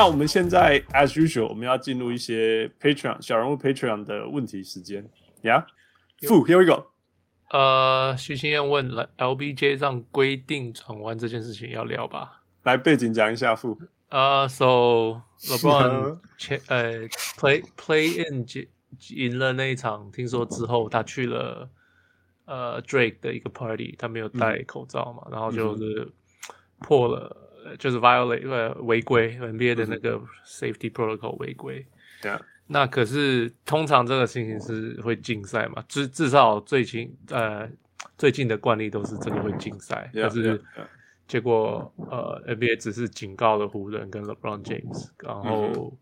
好，那我们现在 as usual，我们要进入一些 Patreon 小人物 Patreon 的问题时间。Yeah，Fu，here we go。呃，徐新燕问了，LBJ 让规定转弯这件事情要聊吧？来背景讲一下，Fu。呃、uh,，So LeBron 前呃 play play in 赢了那一场，听说之后他去了呃 Drake 的一个 party，他没有戴口罩嘛，嗯、然后就是破了。就是 violate 呃违规 NBA 的那个 safety protocol 违规，对啊。那可是通常这个情形是会禁赛嘛？至至少最近呃最近的惯例都是这个会禁赛，但是结果呃 NBA 只是警告了湖人跟 LeBron James，然后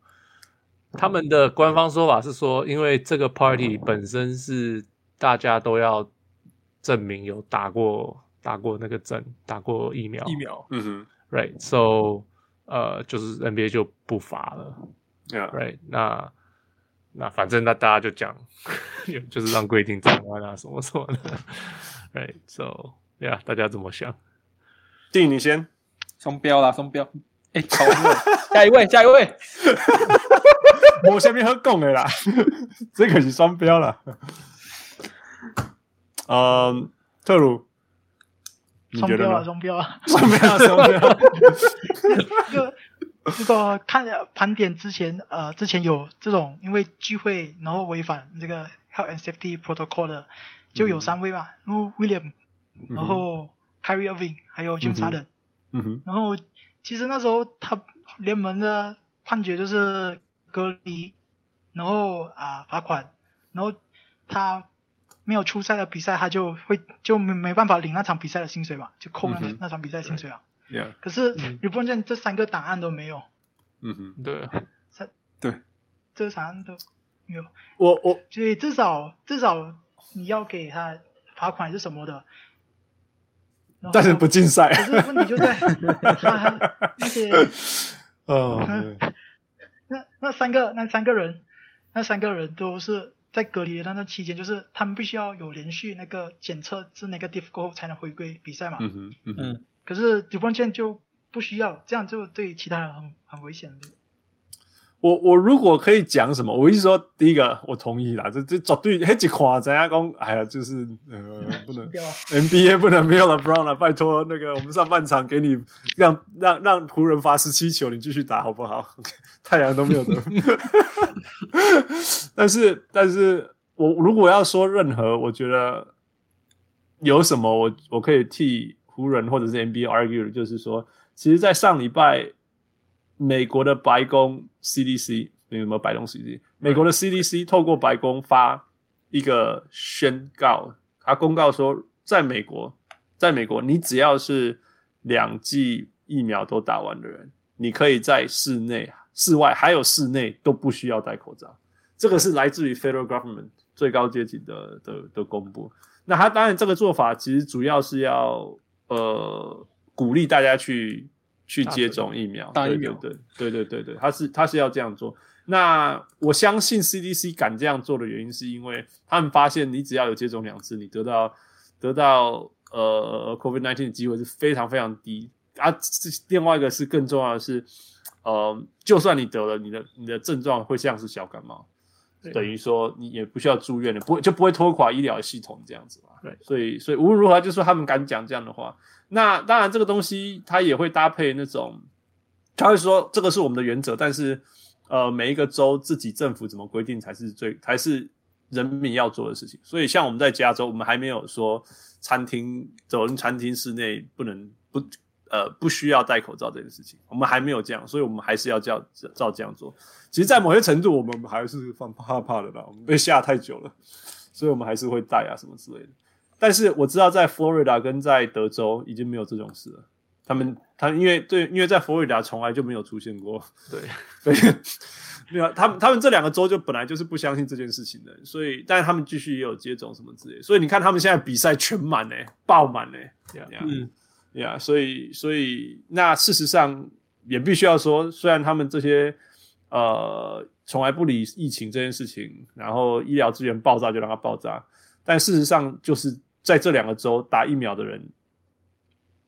他们的官方说法是说，因为这个 party 本身是大家都要证明有打过打过那个针，打过疫苗，疫苗，嗯哼。Right, so，呃，就是 NBA 就不罚了，Yeah. Right，那那反正那大家就讲，就是让规定转弯啊什么什么的，Right, so，呀、yeah，大家怎么想？定你先，双标啦，双标。哎、欸，下一位，下一位，我下面喝供的啦，这可是双标了。嗯，特鲁。双标啊，双标啊，双标啊，双标。这个这个看盘点之前，呃，之前有这种因为聚会然后违反这个 health and safety protocol 的，就有三位吧，然后 William，然后 Kyrie Irving，还有 James Harden。嗯哼。然后其实那时候他联盟的判决就是隔离，然后啊罚款，然后他。没有出赛的比赛，他就会就没没办法领那场比赛的薪水嘛，就扣那、嗯、那场比赛薪水啊。Yeah. 可是你不能这三个档案都没有。嗯哼，对，三对，这档案都没有。我我所以至少至少你要给他罚款是什么的。但是不禁赛。可是问题就在 他那些哦，那那三个那三个人那三个人都是。在隔离的那段期间，就是他们必须要有连续那个检测是 negative 过后才能回归比赛嘛。嗯哼，嗯哼。可是 LeBron 就不需要，这样就对其他人很很危险。我我如果可以讲什么，我意思说，第一个我同意啦，这这绝对很几夸张啊，讲哎呀，就是呃不能 NBA 不能没有 LeBron 了，拜托那个我们上半场给你让让让湖人罚十七球，你继续打好不好 太阳都没有得。但是但是我如果要说任何，我觉得有什么我我可以替湖人或者是 NBA argue，就是说，其实，在上礼拜。美国的白宫 CDC 有没有白宫 CDC？美国的 CDC 透过白宫发一个宣告，他公告说，在美国，在美国，你只要是两剂疫苗都打完的人，你可以在室内、室外还有室内都不需要戴口罩。这个是来自于 Federal Government 最高阶级的的的公布。那他当然这个做法其实主要是要呃鼓励大家去。去接种疫苗，打疫苗，对对对对对，他是他是要这样做。那我相信 CDC 敢这样做的原因，是因为他们发现，你只要有接种两次，你得到得到呃 COVID nineteen 的机会是非常非常低啊。另外一个是更重要的是，呃，就算你得了，你的你的症状会像是小感冒，等于说你也不需要住院的，不会就不会拖垮医疗系统这样子嘛。对，所以所以无论如何，就是说他们敢讲这样的话。那当然，这个东西它也会搭配那种，他会说这个是我们的原则，但是呃，每一个州自己政府怎么规定才是最才是人民要做的事情。所以像我们在加州，我们还没有说餐厅走进餐厅室内不能不呃不需要戴口罩这件事情，我们还没有这样，所以我们还是要照照这样做。其实，在某些程度，我们还是放怕怕的啦，我们被吓太久了，所以我们还是会戴啊什么之类的。但是我知道，在佛罗里达跟在德州已经没有这种事了。他们，他因为对，因为在佛罗里达从来就没有出现过。对，所 以没有他们，他们这两个州就本来就是不相信这件事情的。所以，但是他们继续也有接种什么之类。所以你看，他们现在比赛全满嘞，爆满嘞。嗯，呀，所以，所以那事实上也必须要说，虽然他们这些呃从来不理疫情这件事情，然后医疗资源爆炸就让它爆炸，但事实上就是。在这两个州打疫苗的人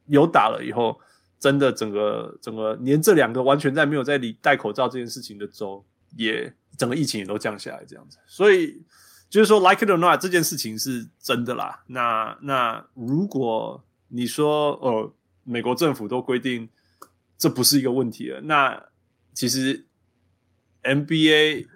有打了以后，真的整个整个连这两个完全在没有在里戴口罩这件事情的州，也整个疫情也都降下来这样子。所以就是说，like it or not，这件事情是真的啦。那那如果你说呃，美国政府都规定这不是一个问题了，那其实 NBA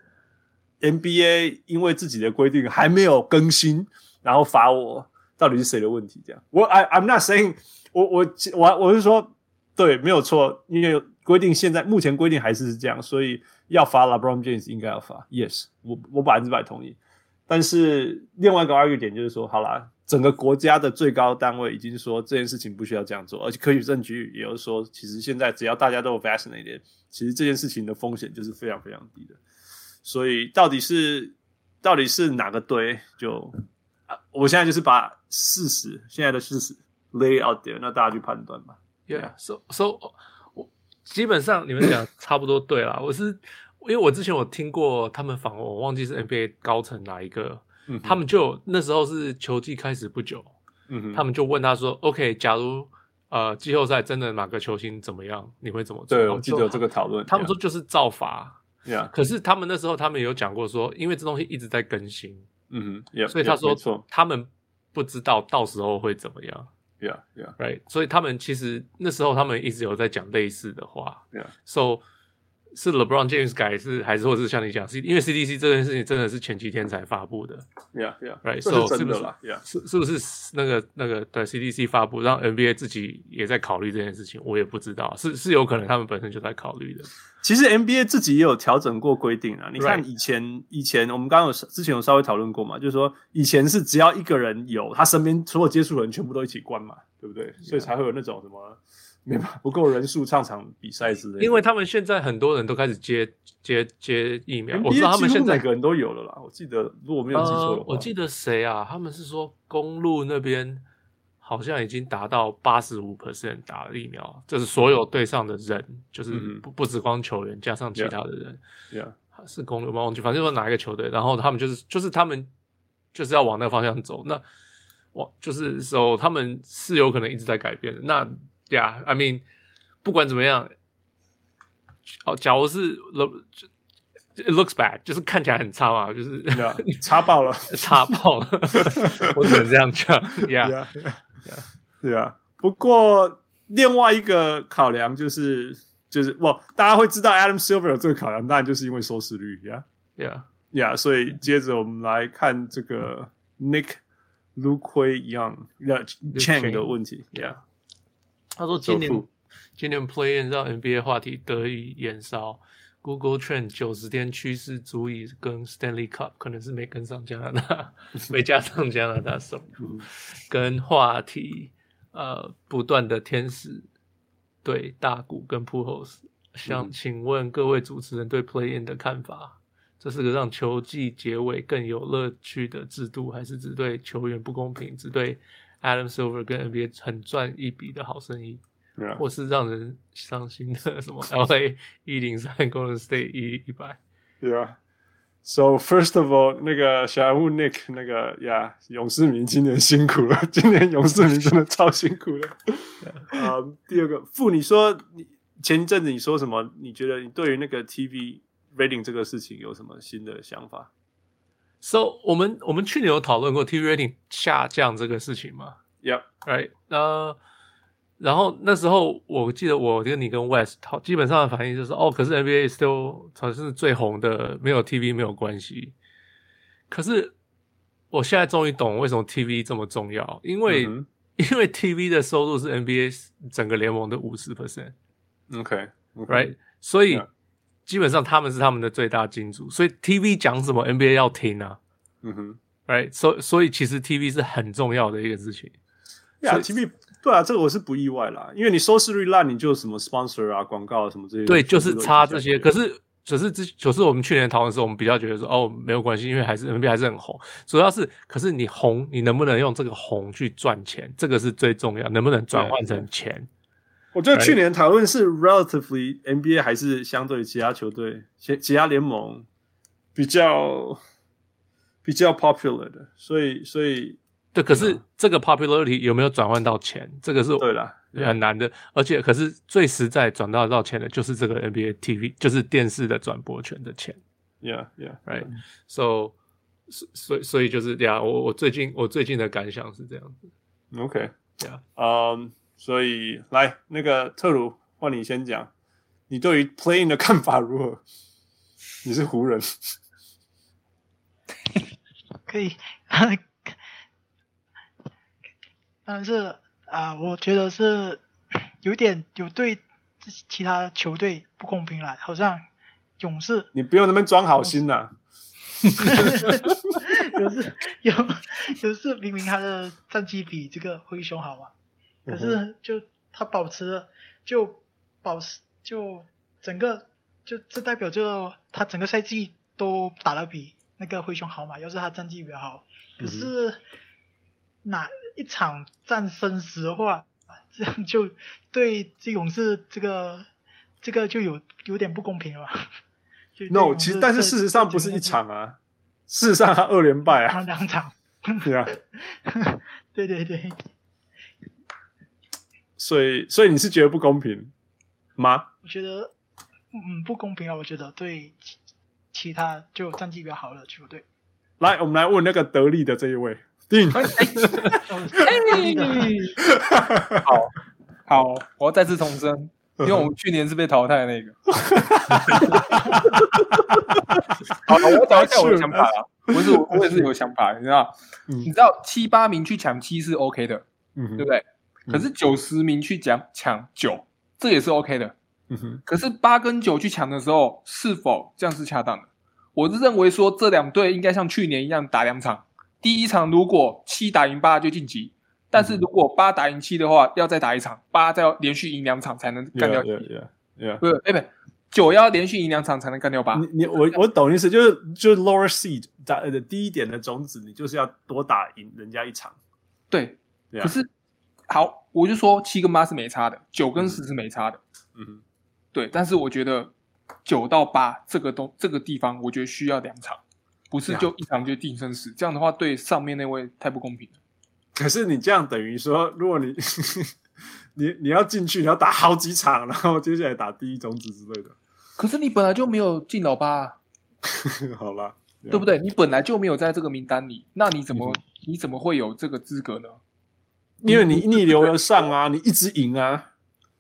NBA 因为自己的规定还没有更新，然后罚我，到底是谁的问题？这样，我 I I'm not saying 我我我我是说。对，没有错，因为规定现在目前规定还是这样，所以要罚 LeBron James 应该要罚。Yes，我我百分之百同意。但是另外一个二个点就是说，好啦，整个国家的最高单位已经说这件事情不需要这样做，而且科学证据也有说，其实现在只要大家都有 vaccinated，其实这件事情的风险就是非常非常低的。所以到底是到底是哪个对？就啊，我现在就是把事实现在的事实 lay out there，那大家去判断吧。Yeah，so so 我基本上你们讲差不多对啦。我是因为我之前我听过他们访问，我忘记是 NBA 高层哪一个，嗯、他们就那时候是球季开始不久，嗯，他们就问他说：“OK，假如呃季后赛真的哪个球星怎么样，你会怎么做？”对，我记得有这个讨论。他们说就是造罚，Yeah. 可是他们那时候他们有讲过说，因为这东西一直在更新，嗯哼，所以他说他们不知道到时候会怎么样。Yeah, yeah, right. 所以他们其实那时候他们一直有在讲类似的话。Yeah. So 是 LeBron James 改是还是或者是像你讲，是因为 CDC 这件事情真的是前几天才发布的。Yeah, yeah. Right. 是 So 是不是？Yeah. 是是不是那个那个对 CDC 发布，让 NBA 自己也在考虑这件事情？我也不知道，是是有可能他们本身就在考虑的。其实 NBA 自己也有调整过规定啊。你看以前.以前我们刚刚有之前有稍微讨论过嘛，就是说以前是只要一个人有，他身边所有接触的人全部都一起关嘛。对不对.所以才会有那种什么没办法不够人数上场比赛之类的。因为他们现在很多人都开始接接接疫苗我知道他们现在每个人都有了啦。我记得如果没有记错的话，呃，我记得谁啊？他们是说公路那边好像已经达到八十五 percent 打了疫苗，就是所有队上的人，就是不不只光球员，加上其他的人，Yeah. Yeah. 是公路吗？忘记，反正说哪一个球队，然后他们就是就是他们就是要往那个方向走。那我，就是说他们是有可能一直在改变的。那呀、yeah,，I mean，不管怎么样，哦，假如是 it looks bad，就是看起来很差嘛，就是、yeah, 差爆了，差爆了，我只能这样讲。呀，对啊。不过另外一个考量就是，就是哇，大家会知道 Adam Silver 有这个考量，当然就是因为收视率。呀，呀，呀。所以接着我们来看这个 Nick。Luke Young Chang 的问题，Yeah，他说今年今年 Play-in 让 NBA 话题得以延烧，Google Trend 九十天趋势足以跟 Stanley Cup 可能是没跟上加拿大，没加上加拿大手，跟话题呃不断的天使对大谷跟 Pujols，想请问各位主持人对 Play-in 的看法？这是个让球季结尾更有乐趣的制度，还是只对球员不公平，只对 Adam Silver 跟 NBA 很赚一笔的好生意.或是让人伤心的什么 LA 一零三 Golden State 一一百？Yeah. So first of all，那个小人物 Nick，那个呀，yeah, 勇士迷今年辛苦了，今年勇士迷真的超辛苦了。啊、um,，第二个傅，你说你前一阵子你说什么？你觉得你对于那个 TV？rating 这个事情有什么新的想法？So 我们我们去年有讨论过 TV rating 下降这个事情吗？Yeah，right。呃，然后那时候我记得我跟你跟 West 讨，基本上的反应就是哦，可是 NBA still 才是最红的，没有 TV 没有关系。可是我现在终于懂为什么 TV 这么重要，因为、mm hmm. 因为 TV 的收入是 NBA 整个联盟的五十 percent。OK，right，、okay. okay. 所以。Yeah. 基本上他们是他们的最大金主，所以 TV 讲什么 NBA 要听啊，嗯哼，right，所以所以其实 TV 是很重要的一个事情。呀，TV 对啊，这个我是不意外啦，因为你收视率烂，你就什么 sponsor 啊、广告啊什么这些，对，就是差这些。可是只是之，就是我们去年讨论的时候，我们比较觉得说，哦，没有关系，因为还是 NBA 还是很红。主要是，可是你红，你能不能用这个红去赚钱，这个是最重要，能不能转换成钱？我觉得去年讨论是 relatively NBA 还是相对于其他球队、其其他联盟比较比较 popular 的，所以所以对，可是这个 popularity 有没有转换到钱？这个是对了，很难的。而且，可是最实在转到到钱的，就是这个 NBA TV，就是电视的转播权的钱。Yeah, yeah, right. So，所以所以就是这样。我我最近我最近的感想是这样子。OK，对啊。嗯，所以来那个特鲁，换你先讲，你对于 playing 的看法如何？你是湖人，可以。但是啊、呃，我觉得是有点有对其他球队不公平了，好像勇士。你不用那么装好心呐、啊。勇士有勇士明明他的战绩比这个灰熊好嘛，可是就他保持了，就保持就整个就这代表就他整个赛季都打得比那个灰熊好嘛，要是他战绩比较好，可是哪？一场战生死的话，这样就对这勇士这个这个就有有点不公平了吧？No，其实但是事实上不是一场啊，事实上他二连败啊，两场。对啊，对对对。所以所以你是觉得不公平吗？我觉得嗯不公平啊，我觉得对其其他就战绩比较好的球队。来，我们来问那个得力的这一位。定，好好，我要再次重申，因为我们去年是被淘汰的那个。好，我找一下我的想法啊，不是我，我也是有想法，你知道？你知道七八名去抢七是 OK 的，嗯对不对？可是九十名去讲抢九，这也是 OK 的。嗯哼可是八跟九去抢的时候，是否这样是恰当的？我是认为说，这两队应该像去年一样打两场。第一场如果七打赢八就晋级，但是如果八打赢七的话，要再打一场，八再要连续赢两场才能干掉。Yeah, yeah, yeah. 不是，哎不，九要连续赢两场才能干掉八。你你我我懂意思，就是就是 lower seed 打的低一点的种子，你就是要多打赢人家一场。对.可是好，我就说七跟八是没差的，九跟十是没差的。嗯哼，对，但是我觉得九到八这个东这个地方，我觉得需要两场。不是就一场就定生死，这样的话对上面那位太不公平了。可是你这样等于说，如果你 你你要进去，你要打好几场，然后接下来打第一种子之类的。可是你本来就没有进老八，啊，好了，对不对？你本来就没有在这个名单里，那你怎么、嗯、你怎么会有这个资格呢？因为你逆流而上啊，你一直赢啊。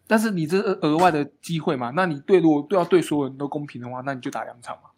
但是你这是额外的机会嘛？那你对如果都要对所有人都公平的话，那你就打两场嘛。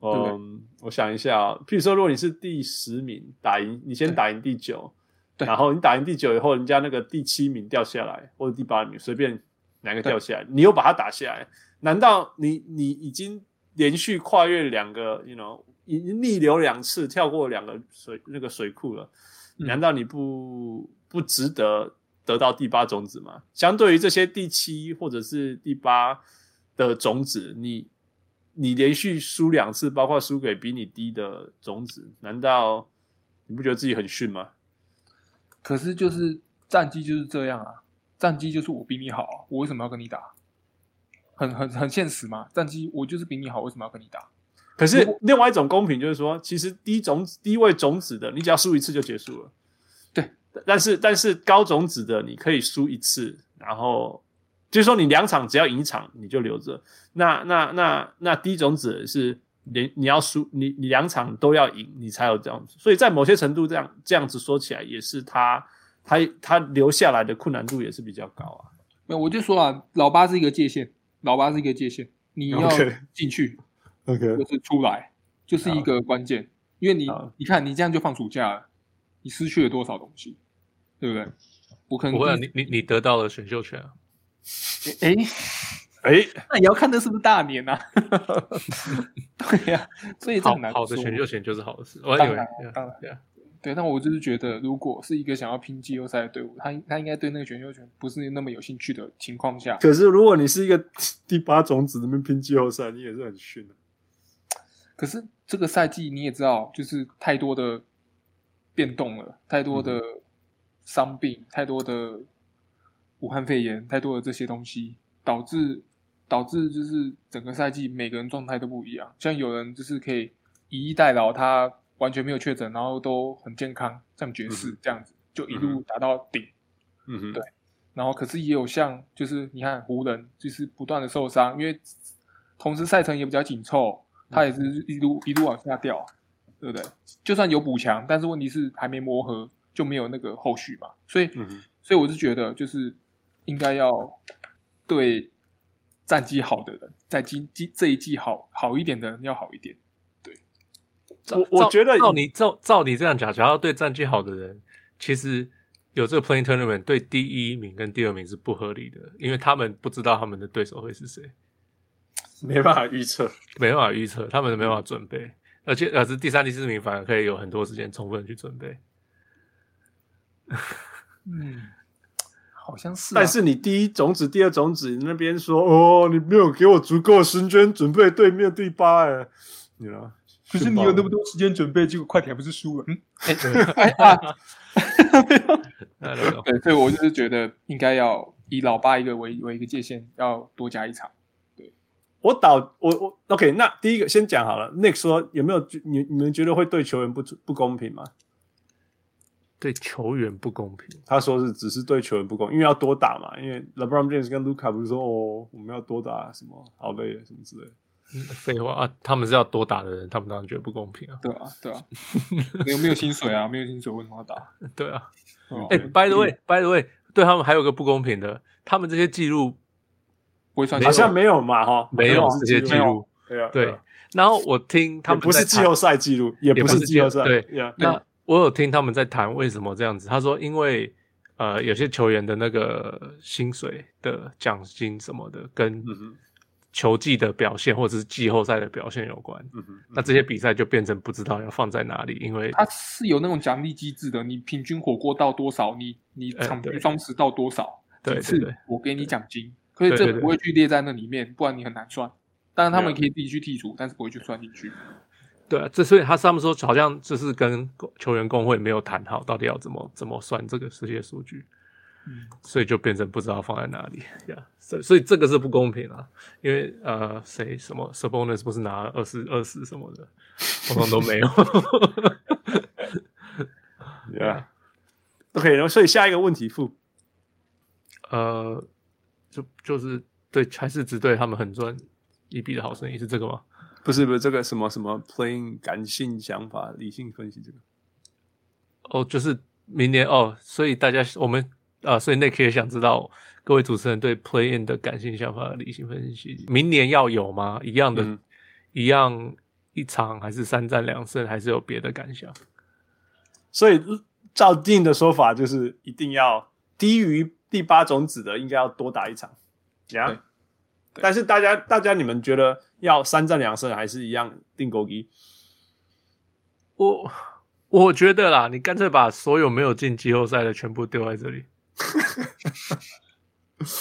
嗯，我想一下啊，譬如说，如果你是第十名打赢，你先打赢第九，然后你打赢第九以后，人家那个第七名掉下来，或者第八名随便哪个掉下来，你又把它打下来，难道你你已经连续跨越两个，you know，已经逆流两次，跳过两个水那个水库了？难道你不不值得得到第八种子吗？相对于这些第七或者是第八的种子，你。你连续输两次，包括输给比你低的种子，难道你不觉得自己很逊吗？可是就是战绩就是这样啊，战绩就是我比你好啊，我为什么要跟你打？很很很现实嘛，战绩我就是比你好，为什么要跟你打？可是另外一种公平就是说，其实低种子、低位种子的，你只要输一次就结束了。对，但是但是高种子的，你可以输一次，然后。就是说，你两场只要赢一场，你就留着。那那那那低种子是连你要输，你你两场都要赢，你才有这样子。所以在某些程度，这样这样子说起来，也是他他他留下来的困难度也是比较高啊。没有，我就说啊，老八是一个界限，老八是一个界限，你要进去，OK，就是出来，就是一个关键。因为你你看，你这样就放暑假了，你失去了多少东西，对不对？我可能不会，你你你得到了选秀权啊。哎哎，那你要看的是不是大年啊？对呀、啊，所以这很难好，好的选秀权就是好的事。我当然，当然，对啊，对。但我就是觉得，如果是一个想要拼季后赛的队伍，他他应该对那个选秀权不是那么有兴趣的情况下。可是，如果你是一个第八种子，那边拼季后赛，你也是很逊的。可是这个赛季你也知道，就是太多的变动了，太多的伤病，嗯、太多的。武汉肺炎太多的这些东西，导致导致就是整个赛季每个人状态都不一样。像有人就是可以以逸待劳，他完全没有确诊，然后都很健康，像爵士这样子，嗯、就一路打到顶。嗯哼，对。然后可是也有像，就是你看湖人，就是不断的受伤，因为同时赛程也比较紧凑，他也是一路一路往下掉，对不对？就算有补强，但是问题是还没磨合，就没有那个后续嘛。所以，嗯、所以我是觉得，就是应该要对战绩好的人，在今今这一季好好一点的人要好一点。对，我我觉得照你照照你这样讲，想要对战绩好的人，其实。有这个 playing Tournament 对第一名跟第二名是不合理的，因为他们不知道他们的对手会是谁，没办法预测，没办法预测，他们没办法准备，而且呃是第三、第四名反而可以有很多时间充分去准备。嗯，好像是、啊，但是你第一种子、第二种子那边说哦，你没有给我足够的时间准备对面第八哎，你呢？可是你有那么多时间准备，结果快艇还不是输了？嗯，哎啊。对，所以我就是觉得应该要以老八一个为为一个界限，要多加一场。对，我倒我我 OK，那第一个先讲好了。Nick 说有没有你你们觉得会对球员不不公平吗？对球员不公平？他说是只是对球员不公平，因为要多打嘛。因为 LeBron James 跟 Luca 不是说哦，我们要多打什么，好累什么之类的。废话啊，他们是要多打的人，他们当然觉得不公平啊。对啊，对啊，没有没有薪水啊，没有薪水为什么要打？对啊。哎、欸、，by the way，by the way，对他们还有个不公平的，他们这些记录不会算，好像没有嘛，哈，没有这些记录。对啊，对。然后我听他们不是季后赛记录，也不是季后赛。对，那我有听他们在谈为什么这样子。他说，因为呃，有些球员的那个薪水的奖金什么的，跟、嗯球技的表现或者是季后赛的表现有关，嗯哼，那这些比赛就变成不知道要放在哪里，因为它是有那种奖励机制的，你平均火锅到多少，你你场均双十到多少，对对对，我给你奖金，可以这不会去列在那里面，不然你很难算。当然他们可以自己去剔除，但是不会去算进去。对啊，这所以他上面说好像就是跟球员工会没有谈好，到底要怎么怎么算这个世界数据。嗯，所以就变成不知道放在哪里呀，所、yeah, 所以这个是不公平啊，因为呃，谁什么 s u b o n u s 不是拿二十二十什么的，通通都没有。Yeah. OK，然后所以下一个问题，傅，呃，就就是对，还是只对他们很赚一笔的好生意是这个吗？不是不是这个什么什么 playing 感性想法，理性分析这个。哦，就是明年哦，所以大家我们。啊，所以 Nick 也想知道各位主持人对 Play-in 的感性想法理性分析，明年要有吗？一样的，嗯、一样一场还是三战两胜，还是有别的感想？所以照定的说法就是一定要低于第八种子的，应该要多打一场，这样。但是大家大家你们觉得要三战两胜，还是一样定勾一？我我觉得啦，你干脆把所有没有进季后赛的全部丢在这里。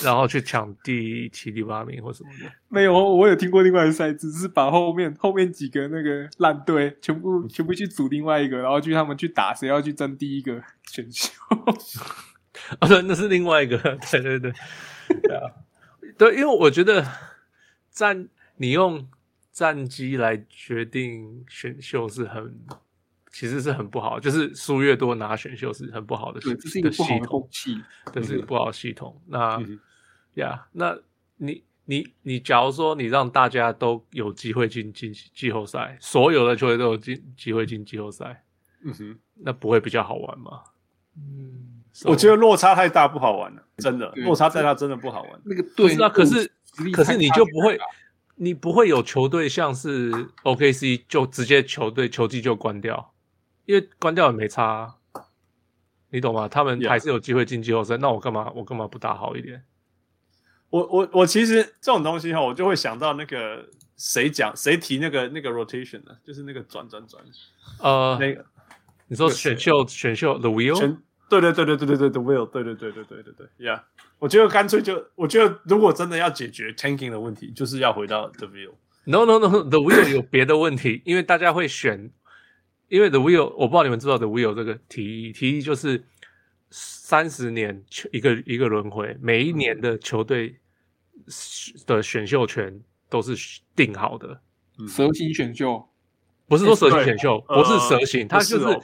然后去抢第七、第八名或什么的，没有，我有听过另外一个赛制，是把后面后面几个那个烂队全部全部去组另外一个，然后去他们去打，谁要去争第一个选秀？啊，对，那是另外一个，对对对，对啊，对，因为我觉得战你用战机来决定选秀是很。其实是很不好，就是输越多拿选秀是很不好的，对，这是一个不好的风气，这是一个不好的系统。那呀、那你你你，假如说你让大家都有机会进进季后赛，所有的球队都有进机会进季后赛，嗯哼，那不会比较好玩吗？嗯我觉得落差太大，不好玩了，真的，落差太大，真的不好玩。那个对，那可是可是你就不会，你不会有球队像是 OKC 就直接球队球季就关掉。因为关掉也没差啊，你懂吗？他们还是有机会进季后赛，Yeah. 那我干嘛？我干嘛不打好一点？我我我其实这种东西哈，我就会想到那个谁讲谁提那个那个 rotation 的，就是那个转转转。呃，那个你说选秀选秀 the wheel？对对对对对对对 the wheel，对对对对对对对，Yeah。我觉得干脆就，我觉得如果真的要解决 tanking 的问题，就是要回到 the wheel。No no no，the wheel 有别的问题，因为大家会选。因为 The Wheel，我不知道你们知道 The Wheel 这个提议，提议就是三十年一个一个轮回，每一年的球队的选秀权都是定好的，蛇形选秀，不是说蛇形选秀，不是蛇形，它就是、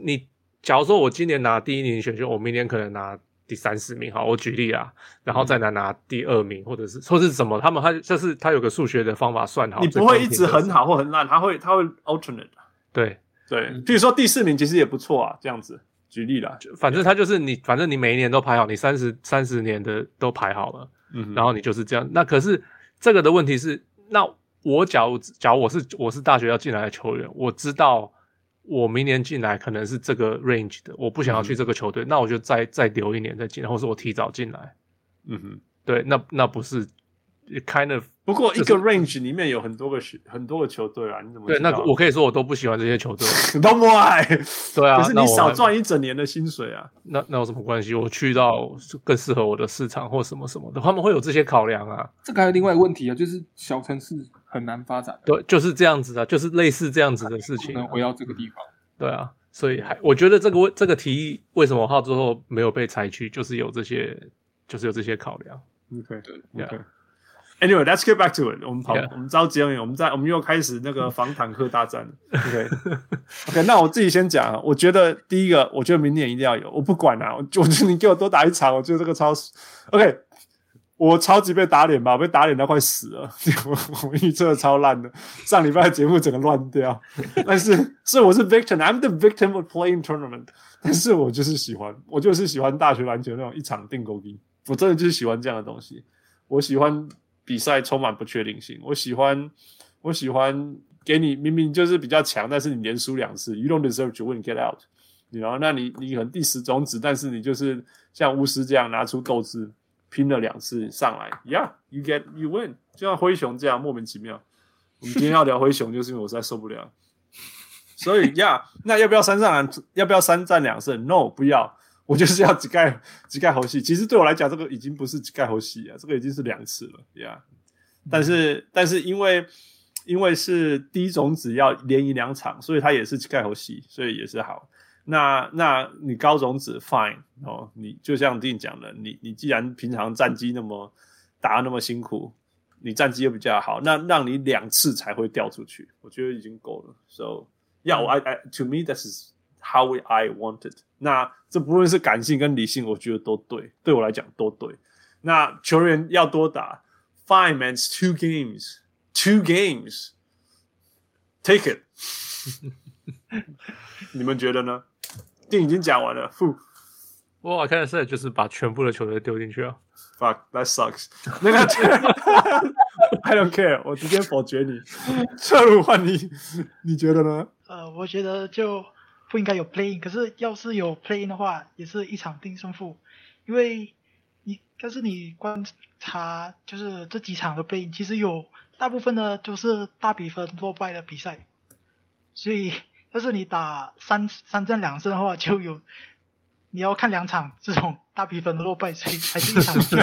你。假如说我今年拿第一名选秀，我明年可能拿第三四名，好，我举例啊，然后再拿拿第二名，或者是或是什么，他们他就是他有个数学的方法算好，你不会一直很好或很烂，他会他会 alternate，对。对，比如说第四名其实也不错啊，这样子举例啦，反正他就是你，反正你每一年都排好，你三十三十年的都排好了，嗯，然后你就是这样，那可是这个的问题是，那我假如假如我是我是大学要进来的球员，我知道。我明年进来可能是这个 range 的，我不想要去这个球队，嗯、那我就再再留一年再进，或是我提早进来。嗯哼，对，那那不是 kind of。不过一个 range 里面有很多个很多个球队啊，你怎么对？那我可以说我都不喜欢这些球队，都不爱。对啊，可是你少赚一整年的薪水啊，那那，有什么关系？我去到更适合我的市场或什么什么的，他们会有这些考量啊。这个还有另外一个问题啊，就是小城市很难发展。对，就是这样子的，就是类似这样子的事情。能回到这个地方。对啊，所以还我觉得这个这个提议为什么到最后没有被采取，就是有这些，就是有这些考量。OK，对，OK。Anyway，let's get back to it。我们跑.我们着急，我们在，我们又开始那个防坦克大战。OK，OK。okay, 那我自己先讲，我觉得第一个，我觉得明年一定要有，我不管啊，我 觉得你给我多打一场，我觉得这个超 OK。我超级被打脸吧，我被打脸到快死了。我我预测超烂的，上礼拜的节目整个乱掉。但是，所以我是 victim，I'm the victim of playing tournament。但是我就是喜欢，我就是喜欢大学篮球那种一场定勾机。我真的就是喜欢这样的东西。我喜欢比赛充满不确定性。我喜欢，我喜欢给你明明就是比较强，但是你连输两次，you don't deserve to win，get out。然后，那你你可能第十种子，但是你就是像巫师这样拿出斗志。拼了两次上来，Yeah，you get you win，就像灰熊这样莫名其妙。我们今天要聊灰熊，就是因为我实在受不了。所以，Yeah，那要不要三战两？要不要三战两胜？No，不要。我就是要只盖只盖猴戏。其实对我来讲，这个已经不是只盖猴戏啊，这个已经是两次了。Yeah，但是但是因为因为是第一种子要连赢两场，所以它也是一盖猴戏，所以也是好。那那你高种子 fine 哦，你就像 Dean 讲的，你你既然平常战绩那么打那么辛苦，你战绩又比较好，那让你两次才会掉出去，我觉得已经够了。So yeah, I I to me this is how I wanted。那这不论是感性跟理性，我觉得都对，对我来讲都对。那球员要多打，fine man, it's two games, two games, take it。你们觉得呢？电影已经讲完了，呼！我看的是就是把全部的球队丢进去啊。Fuck, that sucks。那个，I don't care，我直接否决你。侧路换你，你觉得呢？呃，我觉得就不应该有 play-in，可是要是有 play-in 的话，也是一场定胜负。因为你，但是你观察就是这几场的 play-in，其实有大部分呢都是大比分落败的比赛，所以。要是你打三三战两胜的话，就有你要看两场这种大比分的落败，所以还是一场比较。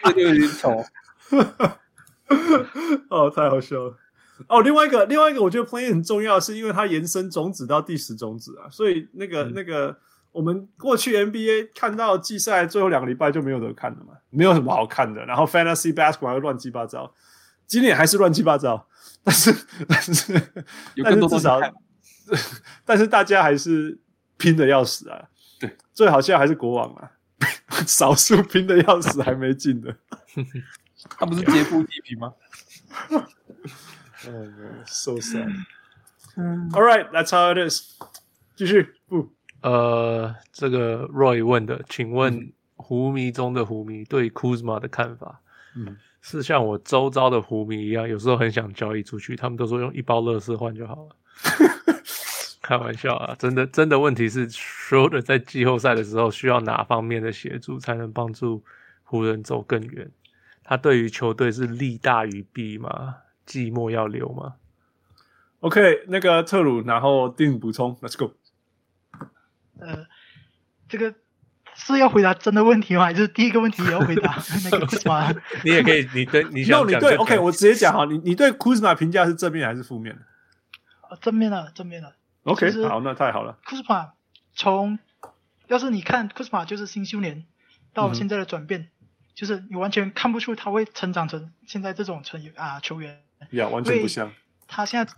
这就有点丑。哦，太好笑了。哦，另外一个，另外一个，我觉得 play 很重要，是因为它延伸种子到第十种子啊，所以那个、嗯、那个我们过去 NBA 看到季赛最后两个礼拜就没有得看了嘛，没有什么好看的。然后 Fantasy Basketball 又乱七八糟，今年还是乱七八糟。但是，但是，有更多至少，但是大家还是拼的要死啊！对，最好笑还是国王啊，少数拼的要死还没进的，他不是劫富济贫吗？嗯，so sad。All right, that's how it is。继续不？呃，这个 Roy 问的，请问湖迷中的湖迷对 Kuzma 的看法？嗯。是像我周遭的湖迷一样，有时候很想交易出去，他们都说用一包乐事换就好了。开玩笑啊，真的真的问题是，Schroeder 在季后赛的时候需要哪方面的协助才能帮助湖人走更远？他对于球队是利大于弊吗？寂寞要留吗？OK，那个特鲁，然后定补充，Let's go。呃，这个。是要回答真的问题吗？还是第一个问题也要回答？那个 Kuzma，你也可以，你对你想讲，no, 你对，OK，我直接讲哈，你你对 Kuzma 评价是正面还是负面的？啊，正面的，正面的。OK，好，那太好了。Kuzma 从，要是你看 Kuzma 就是新秀年到现在的转变，嗯，就是你完全看不出他会成长成现在这种成啊球员。呀完全不像。他现在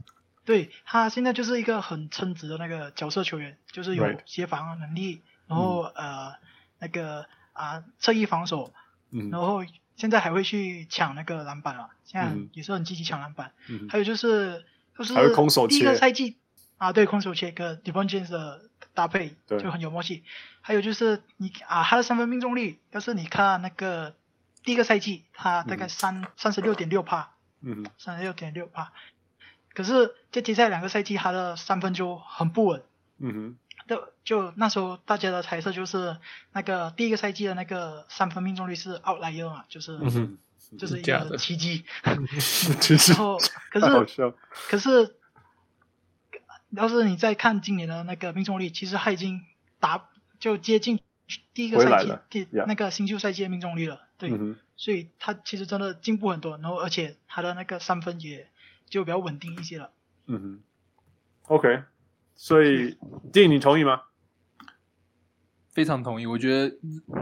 对，他现在就是一个很称职的那个角色球员，就是有协防能力.然后、嗯、呃那个啊侧翼防守，嗯，然后现在还会去抢那个篮板啊，现在也是很积极抢篮板，嗯，还有就是就是第一个赛季啊，对，空手切跟 d e b r o n James 的搭配就很有默契，还有就是你啊他的三分命中率，要是你看那个第一个赛季他大概三三十六点六趴，嗯，三十六点六趴。可是，这接下来两个赛季，他的三分就很不稳。嗯哼。就就那时候大家的猜测就是，那个第一个赛季的那个三分命中率是 outlier 嘛，就是，嗯，就是一个奇迹。然后，可是，可是，要是你再看今年的那个命中率，其实他已经达就接近第一个赛季第那个新秀赛季的命中率了。对。嗯、所以他其实真的进步很多，然后而且他的那个三分也。就比较稳定一些了。嗯哼，OK，所以电影你同意吗？非常同意。我觉得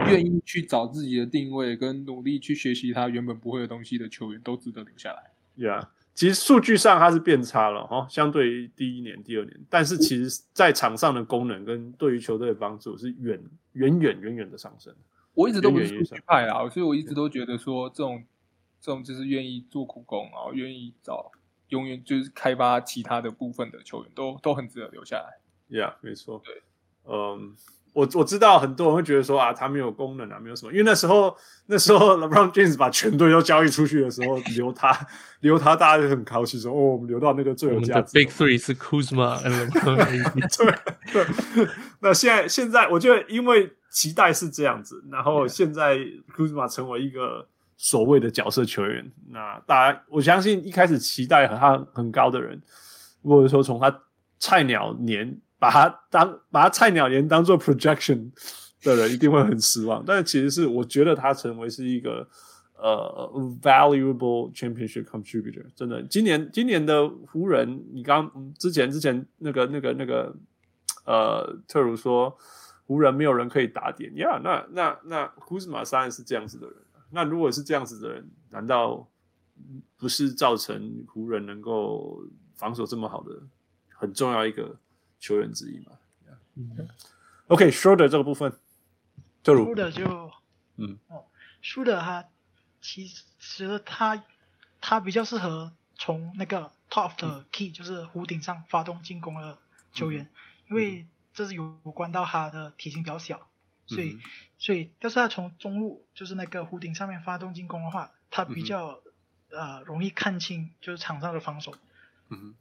愿意去找自己的定位，跟努力去学习他原本不会的东西的球员，都值得留下来。Yeah，其实数据上他是变差了哈，相对于第一年、第二年，但是其实在场上的功能跟对于球队的帮助是远远远远远的上升。我一直都不是数据派啊，所以我一直都觉得说，这种这种就是愿意做苦工啊，愿意找。永远就是开发其他的部分的球员都都很值得留下来。Yeah，没错。对，嗯，我我知道很多人会觉得说啊，他没有功能啊，没有什么。因为那时候那时候 LeBron James 把全队都交易出去的时候，留他留他，大家就很高兴说哦，我们留到那个最有价值。Big Three 是 Kuzma。对对。那现在现在我觉得，因为期待是这样子，然后现在 Kuzma 成为一个。所谓的角色球员，那大家我相信一开始期待和他很高的人，或者说从他菜鸟年把他当把他菜鸟年当做 projection 的人，一定会很失望。但其实是我觉得他成为是一个呃 valuable championship contributor。真的，今年今年的湖人，你刚之前之前那个那个那个呃特鲁说湖人没有人可以打点呀，yeah, 那那那库兹马当然是这样子的人。那如果是这样子的人，难道不是造成湖人能够防守这么好的很重要一个球员之一吗？嗯，OK，Schroeder 这个部分，特鲁，Schroeder 就，嗯，哦，Schroeder 他其实他他比较适合从那个 top 的 key，、嗯、就是弧顶上发动进攻的球员，嗯、因为这是有关到他的体型比较小。所以，所以要是他从中路，就是那个弧顶上面发动进攻的话，他比较、嗯、呃容易看清，就是场上的防守。嗯，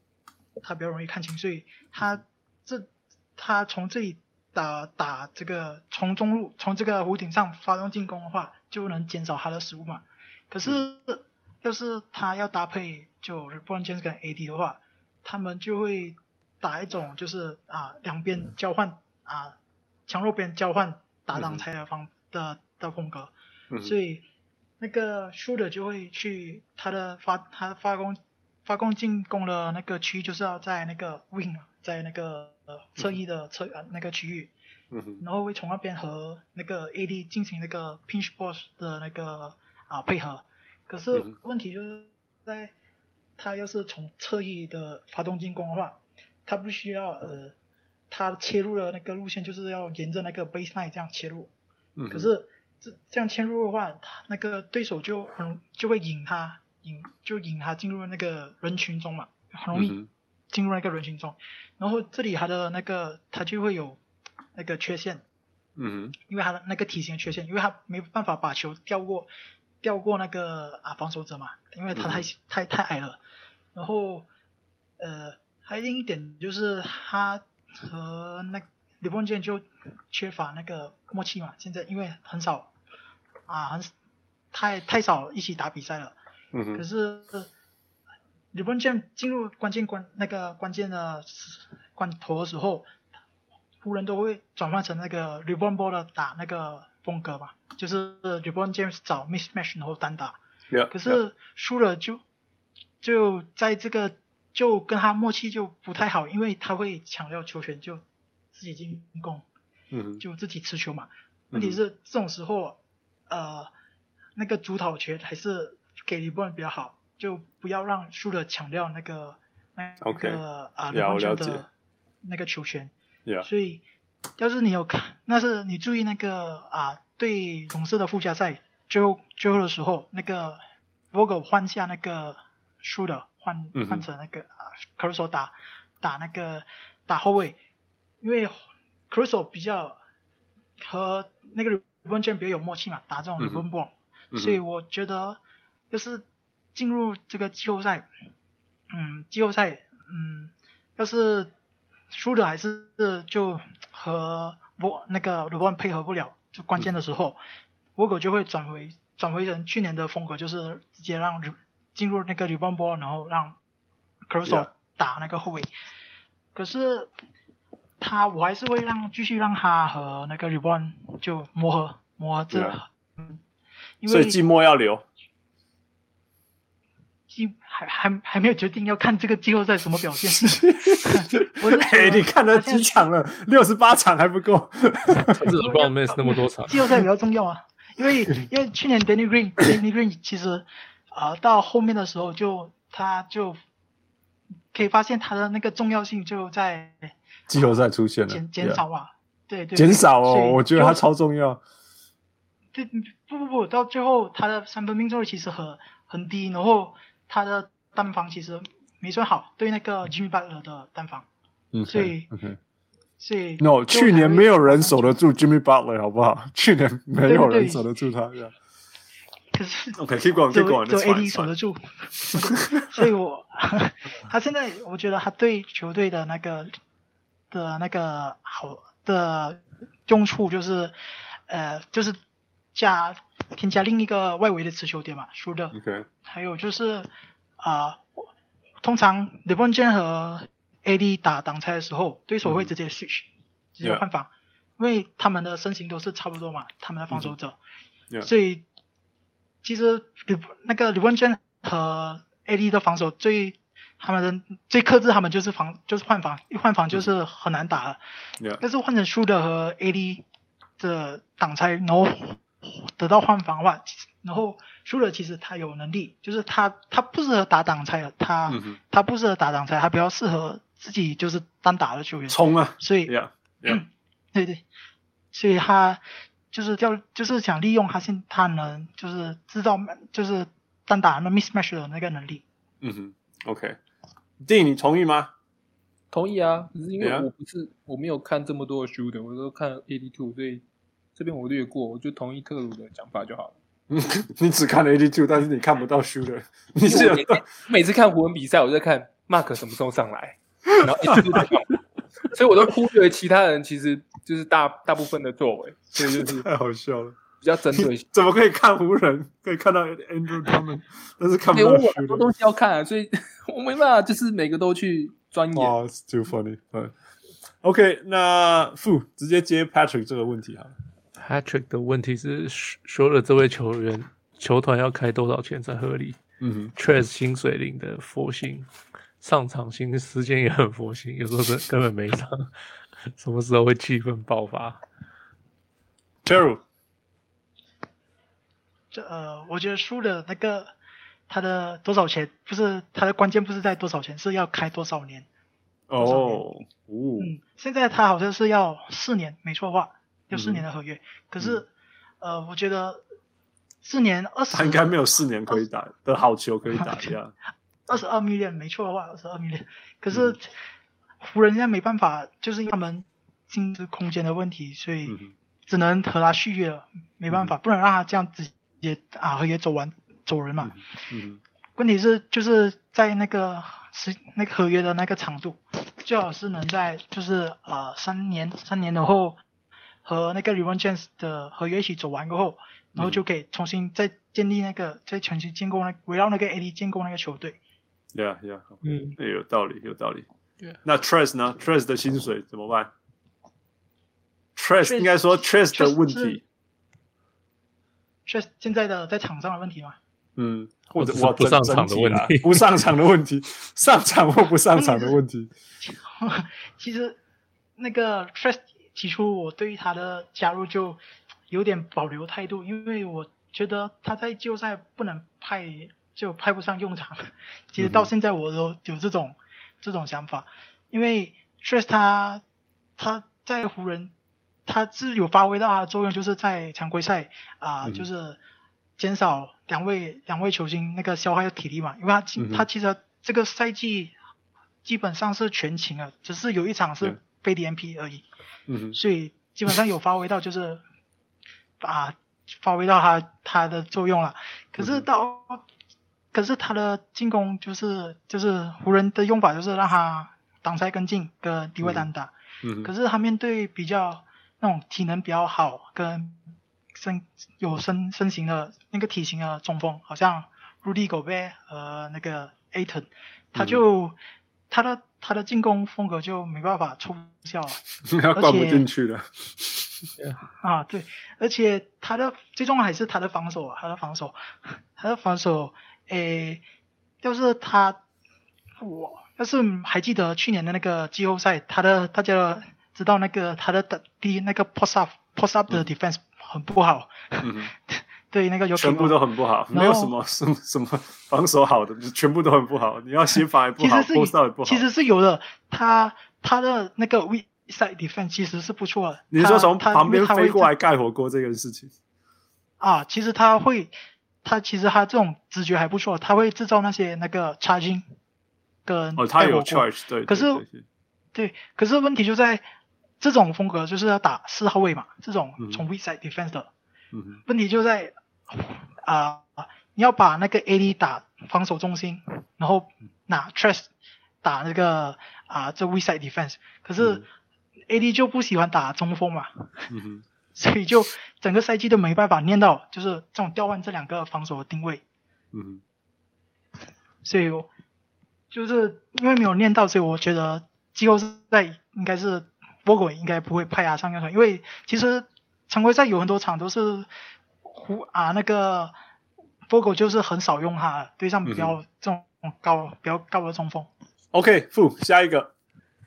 他比较容易看清，所以他这他从这里打打这个从中路从这个弧顶上发动进攻的话，就能减少他的失误嘛。可是、嗯、要是他要搭配就 r e b r o n James 跟 AD 的话，他们就会打一种就是啊两边交换啊强弱边交换。打挡拆的方的的风格，嗯、所以那个 Schroeder 就会去他的发他发攻发攻进攻的那个区域，就是要在那个 wing，在那个呃侧翼的侧、嗯、那个区域，嗯、然后会从那边和那个 AD 进行那个 pinch post 的那个啊配合。可是问题就是在他要是从侧翼的发动进攻的话，他不需要呃。他切入的那个路线就是要沿着那个 baseline 这样切入，嗯、可是这这样切入的话，那个对手就很就会引他引就引他进入那个人群中嘛，很容易进入那个人群中，嗯、然后这里他的那个他就会有那个缺陷，嗯，因为他的那个体型的缺陷，因为他没办法把球调过调过那个啊防守者嘛，因为他太、嗯、太太矮了，然后呃还有另一点就是他。和那 LeBron James 就缺乏那个默契嘛，现在因为很少啊，很太太少一起打比赛了。嗯哼。可是 LeBron James 进入关键关那个关键的关头的时候，湖人都会转换成那个 LeBron Ball 的打那个风格嘛，就是 LeBron James 找 mismatch 然后单打。Yeah, 可是输了就就在这个。就跟他默契就不太好，因为他会抢掉球权，就自己进攻，嗯，就自己持球嘛。嗯、问题是这种时候，呃，那个主导权还是给 LeBron 比较好，就不要让输了抢掉那个那个啊.我了解。那个球权，yeah. 所以要是你有看，那是你注意那个啊，对勇士的附加赛最后最后的时候，那个 Vogel 换下那个 Schroeder 换换成那个啊 Caruso 打打那个打后卫，因为 Caruso 比较和那个 LeBron 比较有默契嘛，打这种 LeBron ball，、嗯、所以我觉得就是进入这个季后赛，嗯，季后赛，嗯，要是输的还是就和我那个 LeBron 配合不了，就关键的时候，我、嗯、格就会转回转回成去年的风格，就是直接让进入那个 LeBron ball，然后让 Caruso 打那个后卫。可是他我还是会让继续让他和那个 LeBron 就磨合磨合这，yeah. 嗯，因为所以季末要留。还还还没有决定要看这个季后赛什么表现。我是哎，你看了几场了？六十八场还不够。这不知道那么多场。季后赛比较重要啊，因为因为去年 Danny Green，Danny Green 其实啊、呃、到后面的时候就他就可以发现他的那个重要性就在 季后赛出现了，减减少啊，对对，减少哦，我觉得他超重要。对，不不不，到最后他的三分命中率其实很很低，然后。他的单防其实没算好，对那个 Jimmy Butler 的单防，okay, 所以，okay. 所以，no，去年没有人守得住 Jimmy Butler，好不好？去年没有人守得住他，对可是，OK，keep going，keep going，就 AD 守得住，所以我他现在我觉得他对球队的那个的那个好的用处就是，呃，就是加。添加另一个外围的持球点嘛，输的。Okay. 还有就是啊、呃，通常 LeBron James 和 AD 打挡拆的时候，对手会直接 switch，、嗯、直接换防.因为他们的身形都是差不多嘛，他们的防守者。嗯 yeah. 所以其实那个 LeBron James 和 AD 的防守最，他们的最克制他们就是防，就是换防，一换防就是很难打了。但是换成 Schroeder 和 AD 的挡拆然后得到换防的话，然后输的，其实他有能力，就是他他不适合打挡拆的，他、嗯、他不适合打挡拆，他比较适合自己就是单打的球员。冲啊！所以，yeah, yeah. 对对，所以他就是叫就是想利用他现他能就是制造就是单打那 mismatch 的那个能力。嗯哼，OK，D 你同意吗？同意啊，只是因为我不是、yeah. 我没有看这么多的 shooter，我都看 AD two，所以。这边我略过，我就同意特鲁的讲法就好了。你只看了 h two 但是你看不到 Shooter。你是每，每次看湖人比赛，我就在看 Mark 什么时候上来，然后82所以我都忽略其他人，其实就是大大部分的作为，所以就是太好笑了。比较针对性，怎么可以看湖人，可以看到 Andrew 他们，但是看不到 Shooter。很多东西要看啊，所以 我没办法，就是每个都去钻研。哦、oh,，it's too funny。嗯，OK，那傅直接接 Patrick 这个问题哈。Patrick 的问题是说了这位球员球团要开多少钱才合理？嗯哼，Trez 薪水领的佛心，上场心时间也很佛心，有时候是根本没上，什么时候会气氛爆发？Terry，这呃，我觉得输的那个他的多少钱，不是他的关键，不是在多少钱，是要开多少年？哦，哦，嗯，现在他好像是要四年，没错的话。有四年的合约，嗯、可是、嗯，呃，我觉得四年二十，他应该没有四年可以打的好球可以打这样。二十二 million 没错的话，二十二 million，可是湖人现在没办法，就是因为他们薪资空间的问题，所以只能和他续约了，没办法，嗯、不能让他这样直接啊合约走完走人嘛。嗯。嗯问题是就是在那个时那个合约的那个长度，最好是能在就是呃三年三年的后。和那个 LeBron James 的合约一起走完过后，然后就可以重新再建立那个，嗯、再重新建构那围绕那个 AD 建构那个球队。Yeah, yeah，嗯，有道理，有道理。那 Tres 呢？Tres 的薪水怎么办？Tres 应该说 Tres 的问题。，Tres 现在的在场上的问题吗？嗯，或者我不上场的问题，不上场的问题，上场或不上场的问题。其实那个 Tres。起初我对于他的加入就有点保留态度，因为我觉得他在季后赛不能派就派不上用场。其实到现在我都有这种这种想法，因为 Trust 他他在湖人，他是有发挥到他的作用，就是在常规赛啊、呃，就是减少两位两位球星那个消耗的体力嘛，因为他、嗯、他其实这个赛季基本上是全勤了，只是有一场是非 DNP 而已，嗯，所以基本上有发挥到就是啊发挥到他他的作用了，可是到。嗯可是他的进攻就是就是湖人的用法就是让他挡拆跟进跟低位单打，嗯，可是他面对比较那种体能比较好跟身有身身形的那个体型的中锋，好像 Rudy Gobert 和那个 Ayton，他就、嗯、他的他的进攻风格就没办法出效了，他 灌不进去了。啊，对，而且他的最重要还是他的防守，他的防守，他的防守。诶，要是他，我要是还记得去年的那个季后赛，他的大家知道那个他的第那个 post up post up 的 defense 很不好，嗯、对，那个有全部都很不好，没有什么什么什么防守好的，全部都很不好。你要先防也不好，post up 也不好。其实是有的，他他的那个 weak side defense 其实是不错的。你说从旁边飞过来盖火锅这件事情？啊，其实他会。他其实他这种直觉还不错，他会制造那些那个 charging 跟哦，他有 charge 对，可是对，可是问题就在这种风格就是要打四号位嘛，这种从 weak side defense 的，嗯，问题就在啊、呃，你要把那个 AD 打防守中心，然后拿 Trust 打那个啊、呃、这 weak side defense，可是 AD 就不喜欢打中锋嘛，嗯哼。所以就整个赛季都没办法练到，就是这种调换这两个防守的定位。嗯，所以就是因为没有练到，所以我觉得季后赛应该是 Vogel 应该不会派他上场，因为其实常规赛有很多场都是胡啊那个 Vogel 就是很少用他，对上比较这种高、嗯、比较高的中锋。OK，副下一个，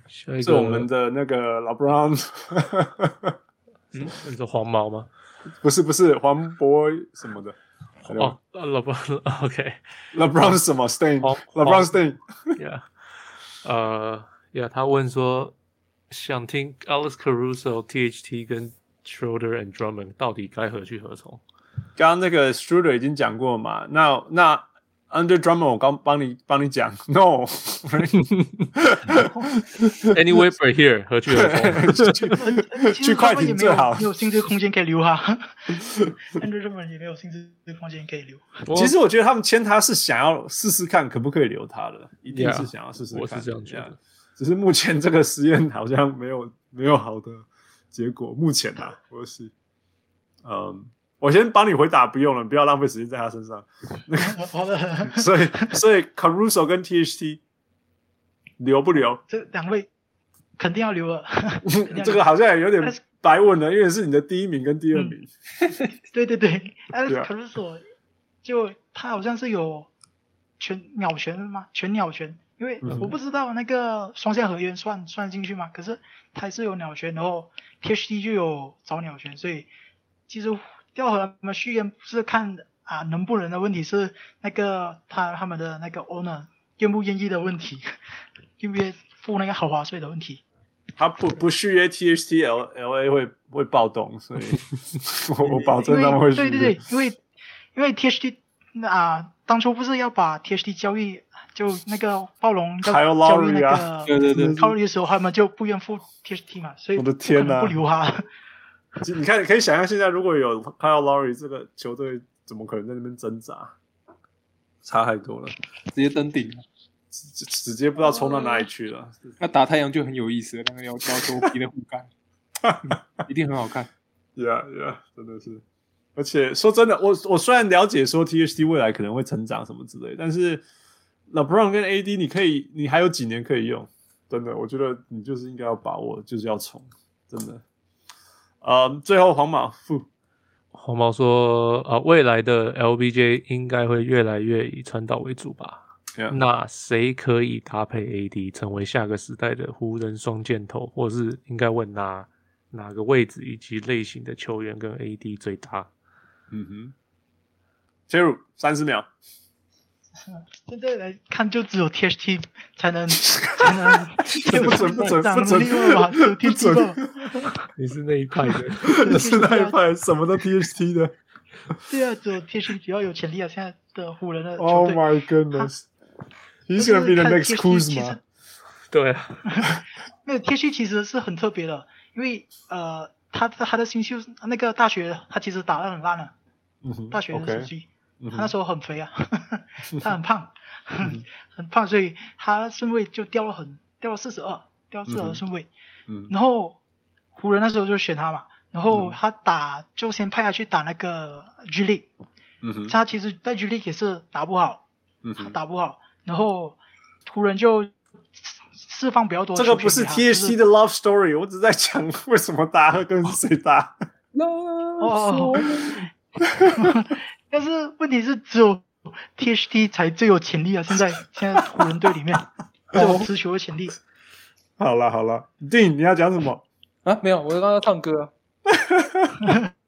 下一个是我们的那个老 Brown。嗯，你说黄毛吗？不是不是黄渤什么的。哦，LeBron，OK，LeBron 是什么？Stain，LeBron Stain，Yeah，呃，Yeah，他问说想听 Alex Caruso、THT 跟 Schroeder and Drummond 到底该何去何从？刚刚那个 Schroeder 已经讲过嘛？那那。Under Drummond，我刚帮你帮你讲，No。Anyway, for here，何去何从？去快艇最好。没有薪资空间可以留哈。Under Drummer 也没有薪资空间可以留。其实我觉得他们签他是想要试试看可不可以留他的，一定是想要试试看。我是这样觉得，只是目前这个实验好像没有没有好的结果。目前啊，我是，嗯。我先帮你回答，不用了，不要浪费时间在他身上。好的。所以，所以 Caruso 跟 THT 留不留？这两位肯定要留了。这个好像有点白问了，因为是你的第一名跟第二名。嗯、对对对，Alex Caruso 就他好像是有全鸟权吗？全鸟权，因为我不知道那个双向合约算算进去吗？可是他是有鸟权，然后 THT 就有找鸟权，所以其实。调和他们续约不是看啊能不能的问题，是那个他他们的那个 owner 愿不愿意的问题，愿不愿意付那个豪华税的问题。他不不续约 THT，L L A 会会暴动，所以 我我保证他们会续约。对对对，因为因为 THT 啊当初不是要把 THT 交易，就那个暴龙要交易那个对对对交易的时候，他们就不愿付 THT 嘛，所以我的天呐，不留他。你看，你可以想象现在如果有 Kyle Lowry 这个球队，怎么可能在那边挣扎？差太多了，直接登顶，直直接不知道冲到哪里去了。那打太阳就很有意思了，那个要要求皮的护杆，一定很好看。Yeah, yeah，真的是。而且说真的，我我虽然了解说 T H D 未来可能会成长什么之类，但是 LeBron 跟 AD 你可以，你还有几年可以用。真的，我觉得你就是应该要把握，就是要冲，真的。呃，um, 最后黄毛负黄毛说，啊，未来的 LBJ 应该会越来越以传导为主吧.那谁可以搭配 AD 成为下个时代的湖人双箭头，或是应该问哪哪个位置以及类型的球员跟 AD 最搭？嗯哼，切入三十秒。现在来看，就只有 THT 才能 才能不准不准不准吧？只有 THT 你是那一派的，你是那一派，什么都 THT 的。对啊，只有 THT 比较有潜力啊！现在的湖人的。Oh my goodness！He's gonna be the next Kuzma。对啊，那个 THT 其实是很特别的，因为呃，他他的新秀那个大学，他其实打的很烂了。嗯。大学的时期。他那时候很肥啊，嗯、他很胖，嗯、很胖，所以他顺位就掉了很，掉了四十二，掉四十二顺位。嗯。然后湖人那时候就选他嘛，然后他打就先派他去打那个 G League。嗯哼。他其实在 G League 也是打不好。嗯他打不好，然后湖人就释放比较多。这个不是 T H C 的 love story，我只在讲为什么打和跟谁打。哦。但是问题是，只有 THT 才最有潜力啊！现在现在湖人队里面 最有持球的潜力。好了好了，Dean 你要讲什么啊？没有，我刚刚唱歌。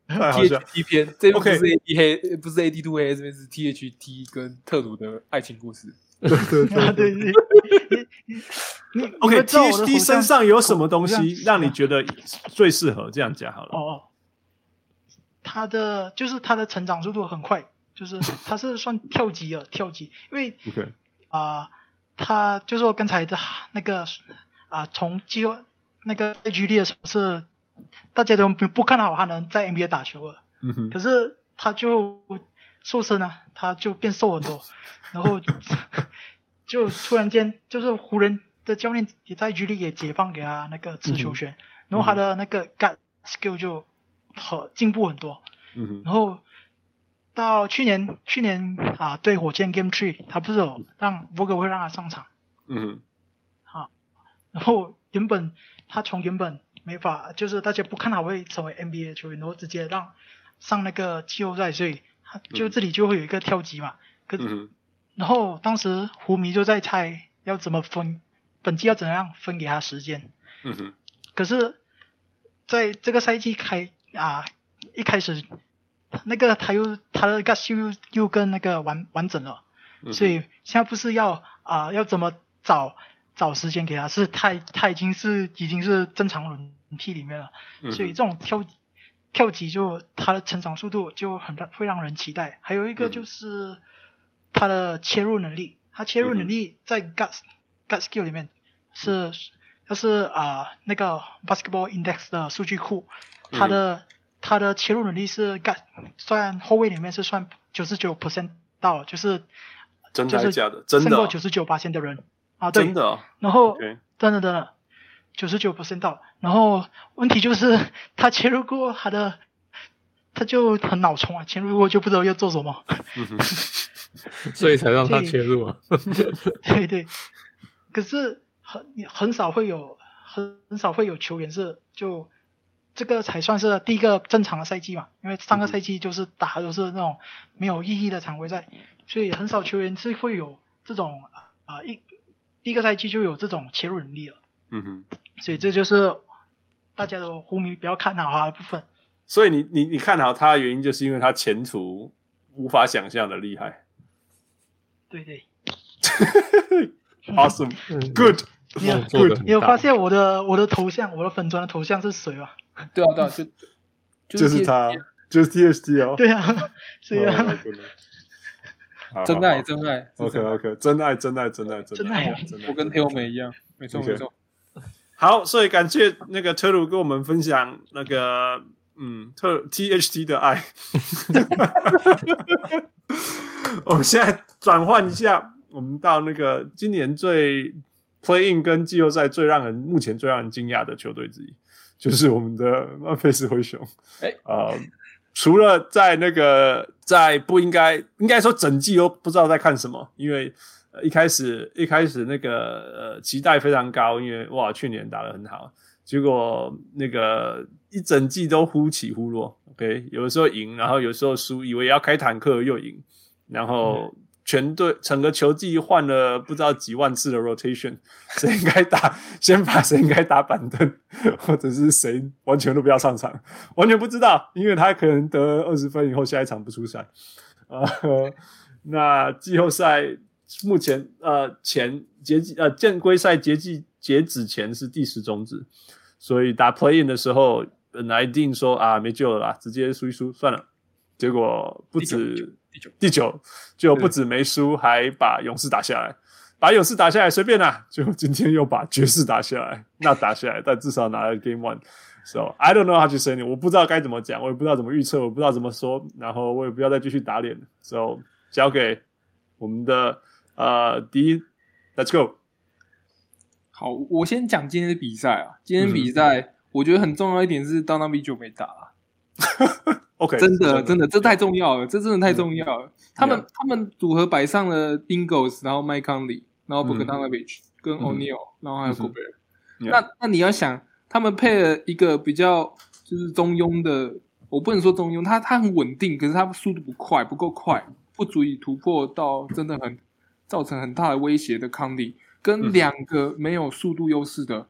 THT 篇，这边不是 AD 黑，不是 AD two 黑，这边是 THT 跟特鲁的爱情故事。对对对对对。OK，THT 身上有什么东西让你觉得最适合？这样讲好了。哦。他的就是他的成长速度很快，就是他是算跳级了跳级，因为啊、呃，他就是我刚才的那个啊，从季后那个 G League 的时候是大家都不不看好他能在 NBA 打球了，可是他就瘦身了，他就变瘦很多，然后就突然间就是湖人的教练也在 G League 也解放给他那个持球权，嗯、然后他的那个 gut skill 就。好进步很多，嗯哼，然后到去年去年啊，对火箭 Game Three，他不是有让 Vogel 会让他上场，嗯哼，好，然后原本他从原本没法，就是大家不看好会成为 NBA 球员，然后直接让上那个季后赛，所以他就这里就会有一个跳级嘛，可是，嗯、然后当时湖迷就在猜要怎么分，本季要怎样分给他时间，嗯哼，可是在这个赛季开。啊，一开始那个他又他的 gut skill 又又更那个完完整了，嗯、所以现在不是要啊要怎么找找时间给他，是他他已经是已经是正常轮替里面了，嗯、所以这种跳跳级就他的成长速度就很会让人期待。还有一个就是他的切入能力，他切入能力在嗯、gut skill 里面是就是啊那个 basketball index 的数据库。他的、嗯、他的切入能力是干，算后卫里面是算九十九 percent 到，就是真的假的？真的胜过九十九八千的人啊，对，真的、哦。然后.真的真的九十九 percent 到，然后问题就是 他切入过他的，他就很脑冲啊，切入过就不知道要做什么，所以才让他切入啊。对对，可是很很少会有很很少会有球员是就。这个才算是第一个正常的赛季嘛，因为上个赛季就是打的都是那种没有意义的常规赛，所以很少球员是会有这种啊、呃、一第一个赛季就有这种切入能力了。嗯哼，所以这就是大家的湖迷比较看好他的部分。所以你你你看好他的原因，就是因为他前途无法想象的厉害。对对。Awesome，good。你有你有发现我的我的头像，我的粉砖的头像是谁吗？对啊，对啊，就 就是他，就是 THT 哦。对啊，是啊。真爱，真爱。OK，OK，真爱，真爱，真爱，真爱。我跟 Taylor 一样，没错，没错。好，所以感谢那个特鲁跟我们分享那个嗯特 THT 的爱。我们现在转换一下，我们到那个今年最 Play In 跟季后赛最让人目前最让人惊讶的球队之一。就是我们的曼菲斯灰熊，哎啊，除了在那个在不应该应该说整季都不知道在看什么，因为一开始一开始那个呃期待非常高，因为哇去年打得很好，结果那个一整季都忽起忽落，OK，有的时候赢，然后有时候输，以为要开坦克又赢，然后。全队整个球季换了不知道几万次的 rotation，谁应该打先发，谁应该打板凳，或者是谁完全都不要上场，完全不知道，因为他可能得二十分以后下一场不出赛，呃，那季后赛目前呃前截季呃正规赛截季截止前是第十种子，所以打 play in 的时候本来定说啊没救了啦，直接输一输算了。结果不止第九第九，就不止没输，还把勇士打下来，把勇士打下来随便啦，就今天又把爵士打下来，那打下来，但至少拿了 game one。So I don't know how to say it，我不知道该怎么讲，我也不知道怎么预测，我不知道怎么说，然后我也不要再继续打脸了。So 交给我们的呃第一，Let's go。好，我先讲今天的比赛啊。今天比赛、嗯、我觉得很重要一点是 Donovan Mitchell 没打、啊。OK，真的真的，这太重要了，这真的太重要了。嗯、他们.他们组合摆上了 Ingoes，然后 Mike Conley，然后 Bogdanovich、跟 O'Neal，、嗯、然后还有 Gobert、嗯。那那你要想。他们配了一个比较就是中庸的，我不能说中庸，他他很稳定，可是他速度不快，不够快，不足以突破到真的很造成很大的威胁的康利，跟两个没有速度优势的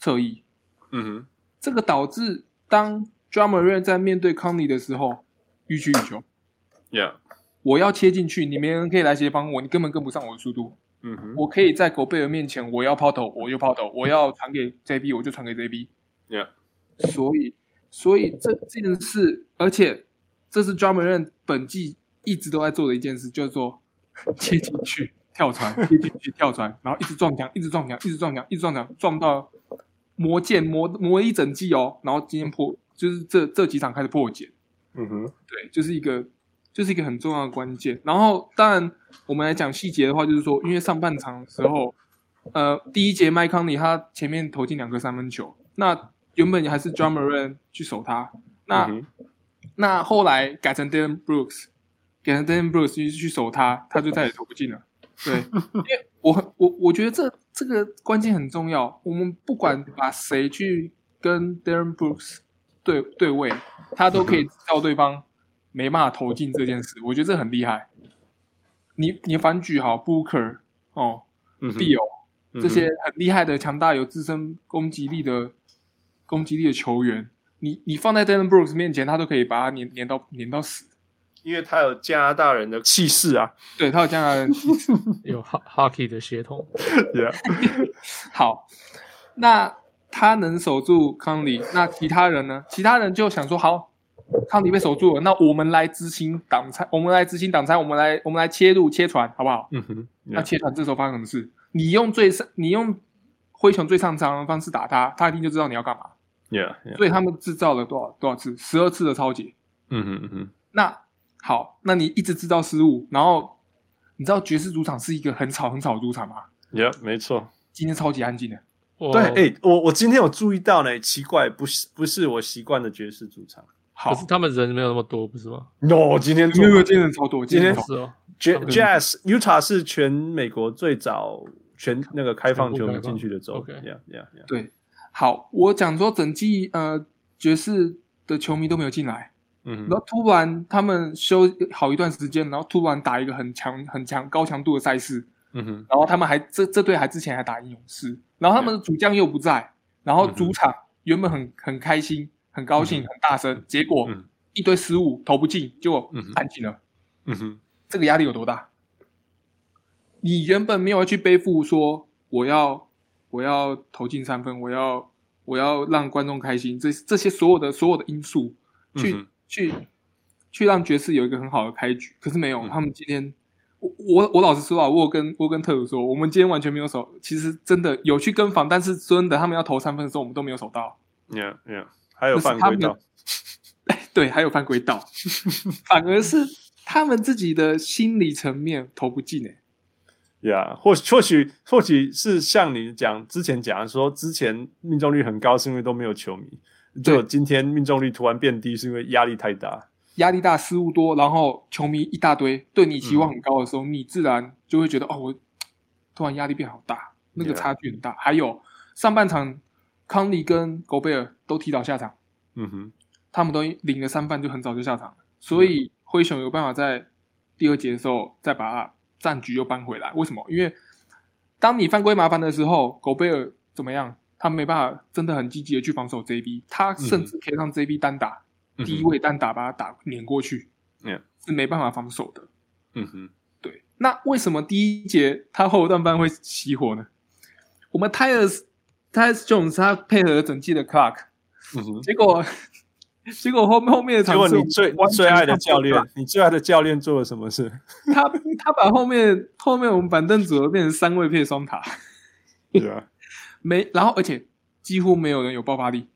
侧翼，嗯哼，这个导致当 Ja Morant 在面对康利的时候欲取予求，Yeah，我要切进去，你没人可以来协防我，你根本跟不上我的速度。嗯哼，我可以在狗贝尔面前，我要抛投，我就抛投；我要传给 JB，我就传给 JB。Yeah，所以，所以这这件事，而且这是 Ja Morant 本季一直都在做的一件事，就是说切进去跳传，切进去跳传，然后一直撞墙，一直撞墙，一直撞墙，一直撞墙，撞到磨剑磨磨一整季哦。然后今天破，就是这这几场开始破茧。嗯哼，对，就是一个。就是一个很重要的关键。然后，当然，我们来讲细节的话，就是说，因为上半场的时候，呃，第一节麦康尼他前面投进两个三分球，那原本还是 Drummond 去守他，那、嗯、那后来改成 Dillon Brooks，改成 Dillon Brooks 去去守他，他就再也投不进了。对，因为我我我觉得这这个关键很重要。我们不管把谁去跟 Dillon Brooks 对对位，他都可以叫对方。没办法投进这件事，我觉得这很厉害。你你反举好 Booker 哦嗯、这些很厉害的、强大、有自身攻击力的攻击力的球员，你你放在 Dylan Brooks 面前，他都可以把他碾碾到碾到死，因为他有加拿大人的气势啊。对，他有加拿大人气势，有 Hockey 的血统。Yeah. 好，那他能守住康利，那其他人呢？其他人就想说好。康里被守住了，那我们来执行挡拆，我们来执行挡拆，我们来我们来切入切传，好不好？嗯哼。那切传这时候发生什么事？你用最上，你用灰熊最上场的方式打他，他一定就知道你要干嘛。Yeah, yeah. 所以他们制造了多少多少次？十二次的超级。嗯哼嗯哼。那好，那你一直制造失误，然后你知道爵士主场是一个很吵很吵的主场吗？Yeah，没错。今天超级安静的。对，哎、欸，我我今天有注意到呢，奇怪，不是不是我习惯的爵士主场。好，可是他们人没有那么多，不是吗？No，今天没有，今天人超多。今天是哦，Jazz Utah 是全美国最早全那个开放球迷进去的州。OK，Yeah，Yeah，Yeah。对，好，我讲说整季呃爵士的球迷都没有进来，嗯，然后突然他们休好一段时间，然后突然打一个很强很强高强度的赛事，嗯哼，然后他们还这这队还之前还打赢勇士，然后他们的主将又不在，然后主场原本很很开心。很高兴，很大声，结果一堆失误，投不进，结果安静了。嗯哼，这个压力有多大？你原本没有去背负说我要我要投进三分，我要我要让观众开心，这这些所有的所有的因素，去、嗯、去去让爵士有一个很好的开局。可是没有，嗯、他们今天，我我我老实说啊，我有跟我有跟特鲁说，我们今天完全没有守，其实真的有去跟防，但是真的他们要投三分的时候，我们都没有守到。Yeah, yeah. 还有犯规道，对，还有犯规到，反而是他们自己的心理层面投不进诶。呀，或许或许或许是像你讲之前讲的说，之前命中率很高是因为都没有球迷，就今天命中率突然变低是因为压力太大，压力大，失误多，然后球迷一大堆，对你期望很高的时候，嗯、你自然就会觉得哦，我突然压力变好大，那个差距很大。还有上半场。康利跟狗贝尔都提早下场，嗯哼，他们都领了三犯就很早就下场，所以灰熊有办法在第二节的时候再把战局又扳回来。为什么？因为当你犯规麻烦的时候，狗贝尔怎么样？他没办法真的很积极的去防守 JB，他甚至可以让 JB 单打，低、嗯、位单打把他打碾过去，嗯，是没办法防守的，嗯哼。对那为什么第一节他后段班会熄火呢？我们 Tyus Tyus Jones 他配合整季的 Clark，、嗯、结果结果后后面的场结果你最最爱的教练，你最爱的教练做了什么事？他他把后面后面我们板凳组合变成三位配双塔，对 啊，没，然后而且几乎没有人有爆发力。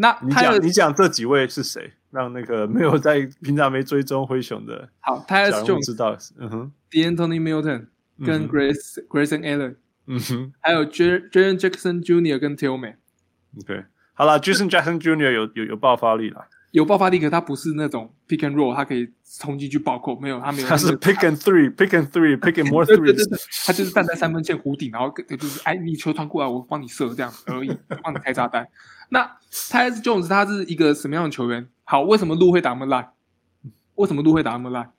那你讲你讲这几位是谁？让那个没有在平常没追踪灰熊的好，Tyus Jones 知道，嗯哼，De'Anthony Milton 跟 Grace、嗯、Grayson Allen，嗯哼，还有 Jaren Jackson Jr. 跟 Tillman，OK，好了，Jason Jackson Jr. 有有有爆发力了，有爆发力，可他不是那种 pick and roll，他可以冲进去暴扣，没有，他没有，他是 pick and three，pick and three，pick and more threes，他就是站在三分线弧顶，然后就是哎，你球传过来，我帮你射这样而已，帮你开炸弹。那 Tyus Jones 他是一个什么样的球员？好，为什么路会打那么烂？为什么路会打那么烂？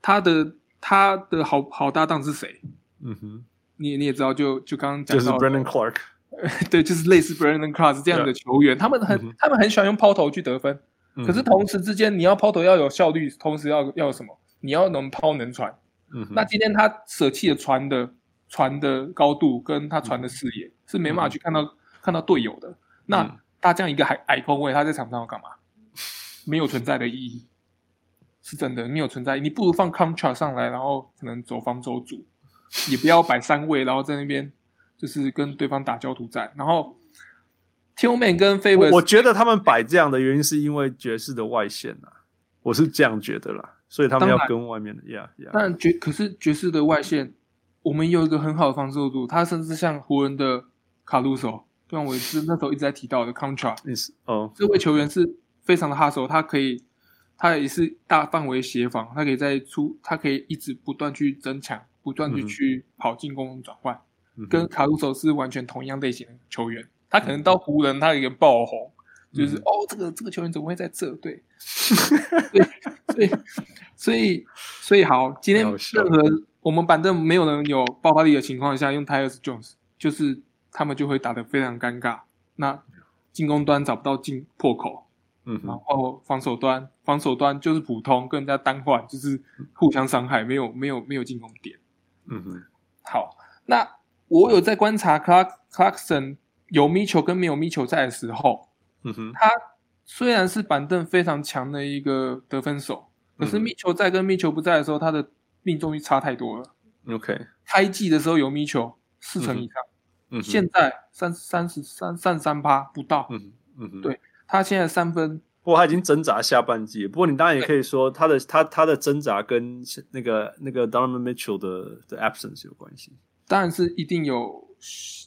他的他的好好搭档是谁？嗯哼，你你也知道，就就刚刚讲到就是 Brandon Clark，对，就是类似 Brandon Clark 这样的球员他们很、嗯、他们很喜欢用抛投去得分，嗯、可是同时之间你要抛投要有效率，同时要要什么？你要能抛能传。嗯，那今天他舍弃了传的传的高度跟他传的视野、嗯，是没办法去看到、嗯、看到队友的。那、嗯、他这样一个矮矮空位，他在场上要干嘛？没有存在的意义，是真的没有存在。你不如放 Contra 上来，然后可能走防守组，也不要摆三位，然后在那边就是跟对方打焦土战。然后 Tillman 跟 Favors，我觉得他们摆这样的原因是因为爵士的外线啊，我是这样觉得啦，所以他们要跟外面的呀呀。但爵可是爵士的外线，我们有一个很好的防守组，他甚至像湖人的卡鲁索，就像我是那时候一直在提到的 Contra，哦，这位球员是。非常的 hustle，他可以，他也是大范围协防，他可以在出，他可以一直不断去增强，不断的去跑进攻转换，嗯，跟卡鲁索是完全同样类型的球员。他可能到湖人，他有一个爆红，嗯、就是哦，这个这个球员怎么会在这？对，所以所以所以好，今天任何我们反正没有人有爆发力的情况下，用 Tyus Jones，就是他们就会打得非常尴尬。那进攻端找不到进破口。嗯，然后防守端，防守端就是普通，跟人家单换，就是互相伤害，没有没有没有进攻点。嗯哼，好，那我有在观察 Clark Clarkson 有米球跟没有米球在的时候，嗯哼，他虽然是板凳非常强的一个得分手，可是米球在跟米球不在的时候，他的命中率差太多了。OK，开季的时候有米球四成以上，嗯，现在三三十三三三趴不到。嗯嗯哼，对。他现在三分，不过他已经挣扎下半季。不过你当然也可以说，他的他他的挣扎跟那个那个 Donovan Mitchell 的的 absence 有关系。当然是一定有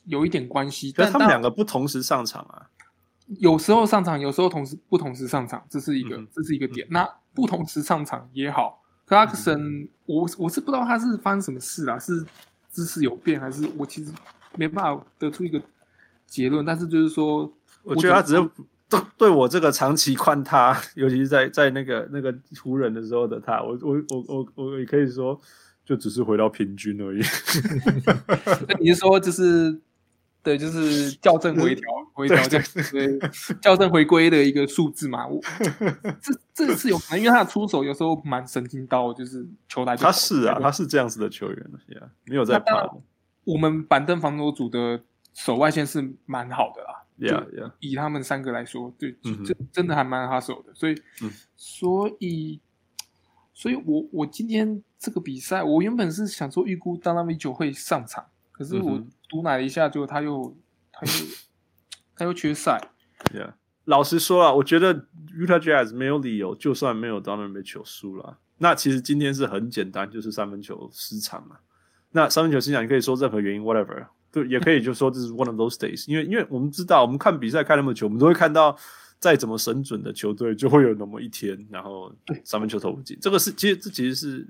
有一点关系。但他们两个不同时上场啊，有时候上场，有时候同时不同时上场，这是一个、嗯、这是一个点、嗯。那不同时上场也好，Clarkson，、嗯、我我是不知道他是发生什么事啊，是姿势有变，还是我其实没办法得出一个结论。但是就是说，我觉得他只是。对，对我这个长期看他，尤其是在在那个那个湖人的时候的他，我我我我我也可以说，就只是回到平均而已。那你是说，就是对，就是校正回调回调这样，对，校正回归的一个数字嘛？我 这这是有可能，因为他的出手有时候蛮神经刀，就是球来他是啊，他是这样子的球员，yeah, 没有在怕。我们板凳防守组的守外线是蛮好的啦。Yeah, yeah. 以他们三个来说，对，嗯、真真的还蛮哈手的，所以，嗯、所以，所以我我今天这个比赛，我原本是想说预估 Donovan Mitchell 会上场，可是我毒奶了一下，就他又他又 他又缺赛。Yeah. 老实说啊，我觉得 Utah Jazz 没有理由，就算没有 Donovan Mitchell 输了，那其实今天是很简单，就是三分球失常嘛。那三分球心想，你可以说任何原因，whatever。对，也可以就说这是 one of those days，因为因为我们知道，我们看比赛看那么久，我们都会看到，再怎么神准的球队，就会有那么一天，然后三分球投不进。这个是其实这其实是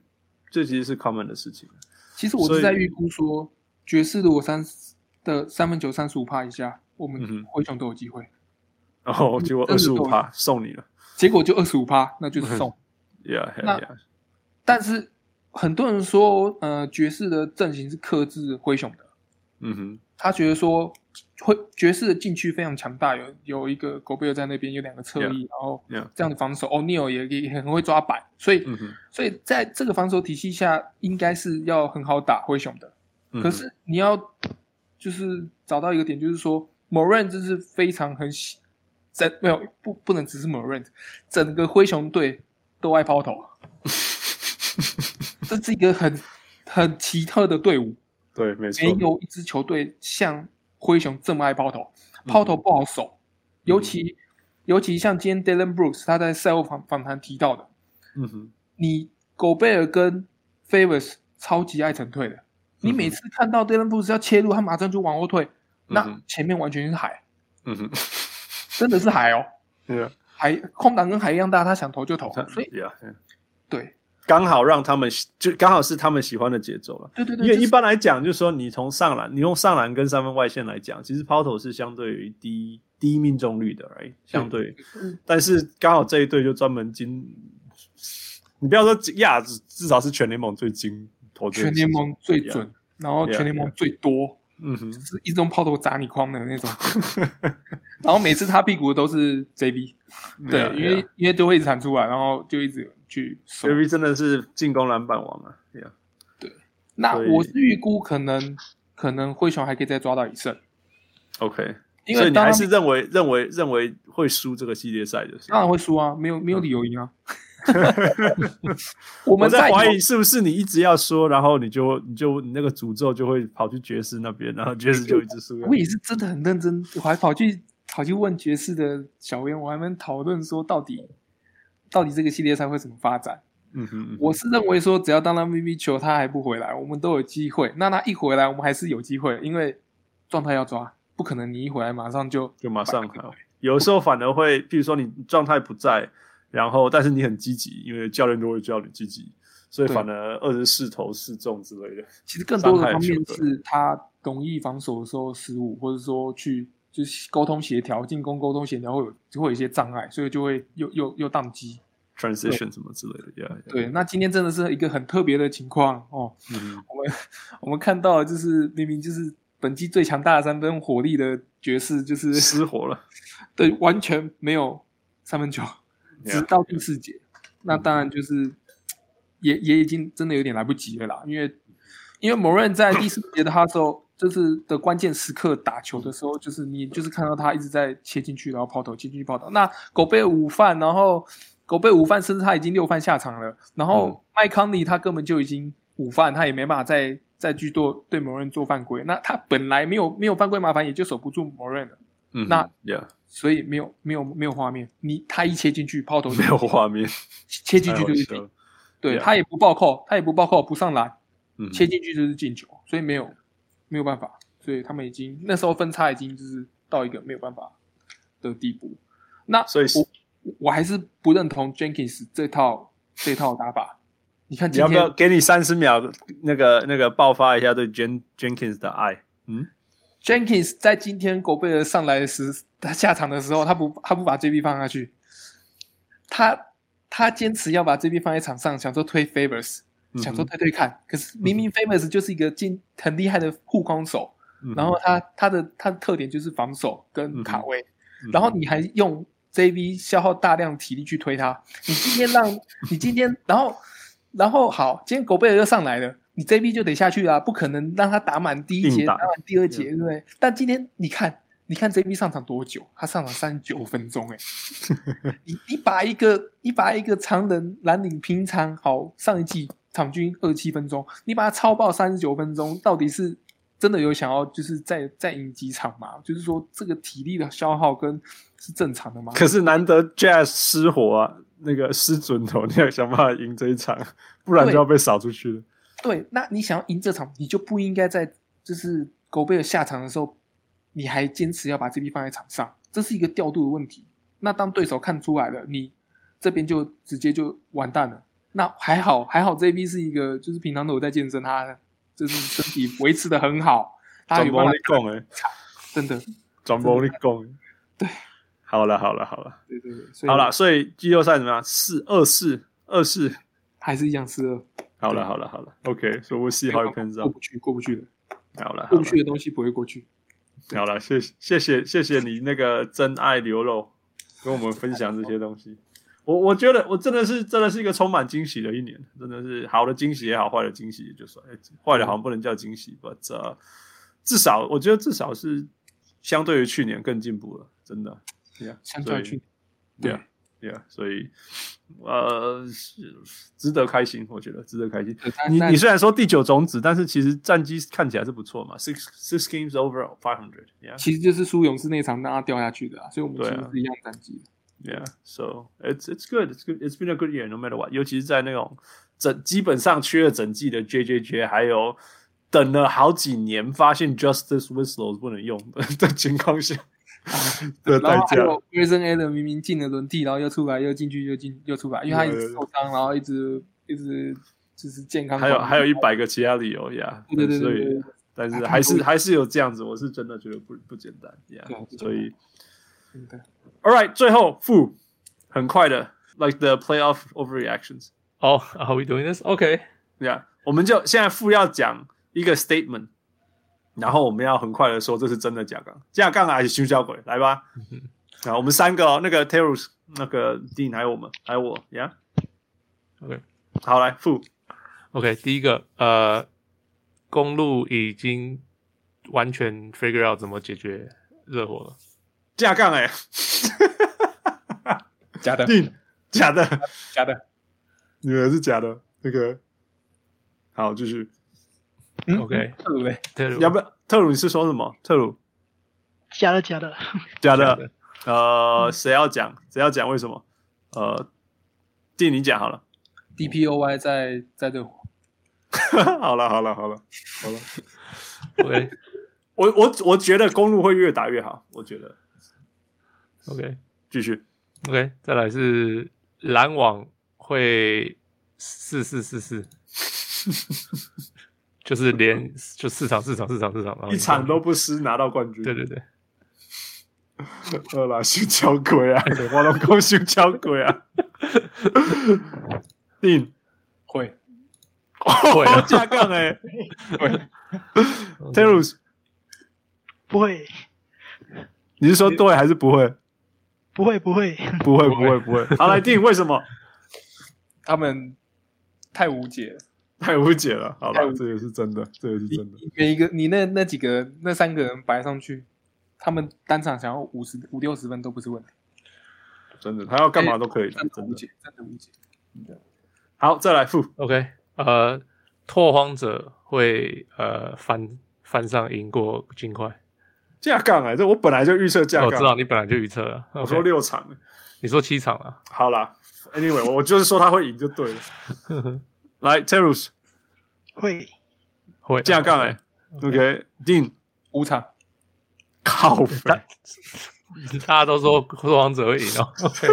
这其实是 common 的事情。其实我是在预估说，爵士如果三的三分球三十五趴以下，我们灰熊都有机会。然后、结果二十五趴送你了，结果就二十五趴，那就是送。yeah, yeah, yeah. 但是很多人说，呃，爵士的阵型是克制灰熊的。嗯哼，他觉得说会爵士的禁区非常强大，有有一个狗贝尔在那边，有两个侧翼，然后这样的防守，奥尼尔也也很会抓板，所以、嗯、所以在这个防守体系下，应该是要很好打灰熊的。嗯、可是你要就是找到一个点，就是说，Morant 就是非常很喜，在没有不不能只是 Morant，整个灰熊队都爱抛投，这是一个很很奇特的队伍。对，没错，没有一支球队像灰熊这么爱抛投，抛投不好守，嗯、尤其尤其像今天 Dillon Brooks 他在赛后访访谈提到的，嗯哼，你狗贝尔跟 Favors 超级爱沉退的，嗯、你每次看到 Dillon Brooks 要切入，他马上就往后退，嗯、那前面完全是海，嗯哼，真的是海哦，对啊，海空档跟海一样大，他想投就投，所以，yeah, yeah. 对。刚好让他们就刚好是他们喜欢的节奏了。对对对，因为一般来讲，就是说你从上篮，你用上篮跟三分外线来讲，其实抛投是相对于低低命中率的，right? 相对。但是刚好这一队就专门精，你不要说亚子，至少是全联盟最精投，全联盟最准，然后全联盟最多，嗯哼，是一中抛投砸你框的那种。然后每次擦屁股都是 JB，对，因为因为都会一直弹出来，然后就一直。去 JV 真的是进攻篮板王啊！Yeah. 对，那我是预估可能可能灰熊还可以再抓到一胜。OK，因为所以你还是认为认为认为会输这个系列赛的？当然会输啊，没有没有理由赢啊。我们在怀疑是不是你一直要说，然后你就你就你那个诅咒就会跑去爵士那边，然后爵士就一直输。我也是真的很认真，我还跑去跑去问爵士的小编，我还没讨论说到底。到底这个系列赛会怎么发展？嗯哼，嗯哼，我是认为说，只要当他 MVP 球他还不回来，我们都有机会。那他一回来，我们还是有机会，因为状态要抓，不可能你一回来马上就就马上好。有的时候反而会，譬如说你状态不在，然后但是你很积极，因为教练都会叫你积极，所以反而二十四投四中之类的。其实更多的方面是他容易防守的时候失误，或者说去。就是沟通协调，进攻沟通协调会有就会有一些障碍，所以就会又又又宕机，transition 什么之类的，yeah, yeah. 对，那今天真的是一个很特别的情况哦。嗯、我们我们看到就是明明就是本季最强大的三分火力的爵士，就是失火了，对，完全没有三分球直到第四节。那当然就是也也已经真的有点来不及了啦，因为因为 Morant 在第四节的哈时候。就是的关键时刻打球的时候，就是你就是看到他一直在切进去，然后抛投，切进去抛投。那狗贝尔五犯，然后狗贝尔五犯，甚至他已经六犯下场了。然后麦康尼他根本就已经五犯，他也没办法再再去做对某人做犯规。那他本来没有没有犯规麻烦，也就守不住某人了。嗯，那 yeah，所以没有没有没有画面。你他一切进去抛投，没有画面，切进去就是进。对他也不暴扣，他也不暴扣，不上篮，切进去就是进球，所以没有。没有办法，所以他们已经那时候分差已经就是到一个没有办法的地步。那所以我我还是不认同 Jenkins 这套这套打法。你看今天，你要不要给你三十秒那个那个爆发一下对 Jen Jenkins 的爱？嗯，Jenkins 在今天狗贝尔上来时，他下场的时候，他不他不把 JB 放下去，他他坚持要把 JB 放在场上，想说推 Favors。想说推推看，可是明明 Famous 就是一个进很厉害的护框手，嗯、然后他他的他的特点就是防守跟卡位，嗯、然后你还用 JB 消耗大量体力去推他，你今天让你今天，然后然后好，今天狗贝尔又上来了，你 JB 就得下去啊，不可能让他打满第一节，打满第二节，对不对？但今天你看，你看 JB 上场多久？他上场三十九分钟，哎，你你把一个你把一个常人蓝领平常好上一季。场均二七分钟，你把它超爆三十九分钟，到底是真的有想要就是再再赢几场吗？就是说这个体力的消耗跟是正常的吗？可是难得 Jazz 失火啊，那个失准头，你要想办法赢这一场，不然就要被扫出去了。对，那你想要赢这场，你就不应该在就是狗贝尔下场的时候，你还坚持要把这批放在场上，这是一个调度的问题。那当对手看出来了，你这边就直接就完蛋了。那还好，还好这一批是一个，就是平常都有在健身，他就是身体维持的很好。他有办法讲哎，真的，转播你讲。对，好了，好了，好了，对对对，好了，所以季后赛怎么样？四二四二四，还是一样四二。好了，好了，好了，OK，所以我 see how it pans out。过不去，过不去的。好了，过不去的东西不会过去。好了，谢谢谢谢谢谢你那个真爱流露，跟我们分享这些东西。我我觉得我真的是真的是一个充满惊喜的一年，真的是好的惊喜也好，坏的惊喜也就算，坏的好像不能叫惊喜吧。这、嗯 uh, 至少我觉得至少是相对于去年更进步了，真的。Yeah, 相对于去年，对。Yeah，所以，呃，值得开心，我觉得值得开心。你你虽然说第九种子，但是其实战绩看起来是不错嘛，six six games over five hundred。Yeah，其实就是输勇士那场让他掉下去的啊，所以我们其实是一样战绩。Yeah，so it's it's good, it's good, it's been a good year, no matter what。尤其是在那种整基本上缺了整季的 JJJ，还有等了好几年发现 Justice Winslow 不能用的 的情况下。的代价。Grayson Allen 明明进了轮替，然后又出来，又进去，又进，又出来，因为他一直受伤，然后一直一直就是健康。还有还有一百个其他理由呀。对对对。但是还是还是有这样子，我是真的觉得不不简单呀。所以。All right，最后负很快的，like the playoff overreactions。Oh, are we doing this? Okay. Yeah，我们就现在负要讲一个 statement。然后我们要很快的说，这是真的假杠，假杠还是修小鬼？来吧，啊，我们三个哦，那个 Terus，那个 Dean，还有我们，还有我，Yeah，OK，好，来负，OK，第一个，呃，公路已经完全 figure out 怎么解决热火了，假杠哎，假的假的，假的，女儿是假的，那个，好，继续。嗯、OK，特鲁嘞，特鲁，要不要特鲁？你是说什么？特鲁？假的，假的，假的。呃，谁要讲？谁要讲？为什么？呃，弟，你讲好了。DPOY 在在对火。好了，好了，好了，好了。OK，我我我觉得公路会越打越好。我觉得。OK，继续。OK，再来是篮网会四四四四。就是连就四场四场四场四场，一场都不失拿到冠军。对对对，好啦，修桥鬼啊，我老公修桥鬼啊，定会。会加杠哎，会。Terus 不会，你是说对还是不会？不会不会 不会不会不会，好来定为什么？他们太无解了。太无解了，好了，这也是真的，这也是真的。每一个你那那几个那三个人摆上去，他们单场想要五十五六十分都不是问题。真的，他要干嘛都可以。真的无解，真的无解。好，再来负。OK，呃，拓荒者会呃翻翻上赢过金块。架杠哎，这我本来就预测架杠。我知道你本来就预测了。我说六场，你说七场啊？好啦，Anyway，我就是说他会赢就对了。来，Terus 会。会架杠哎，OK，Dean 五场。靠分，大家都说说王者会赢哦。OK，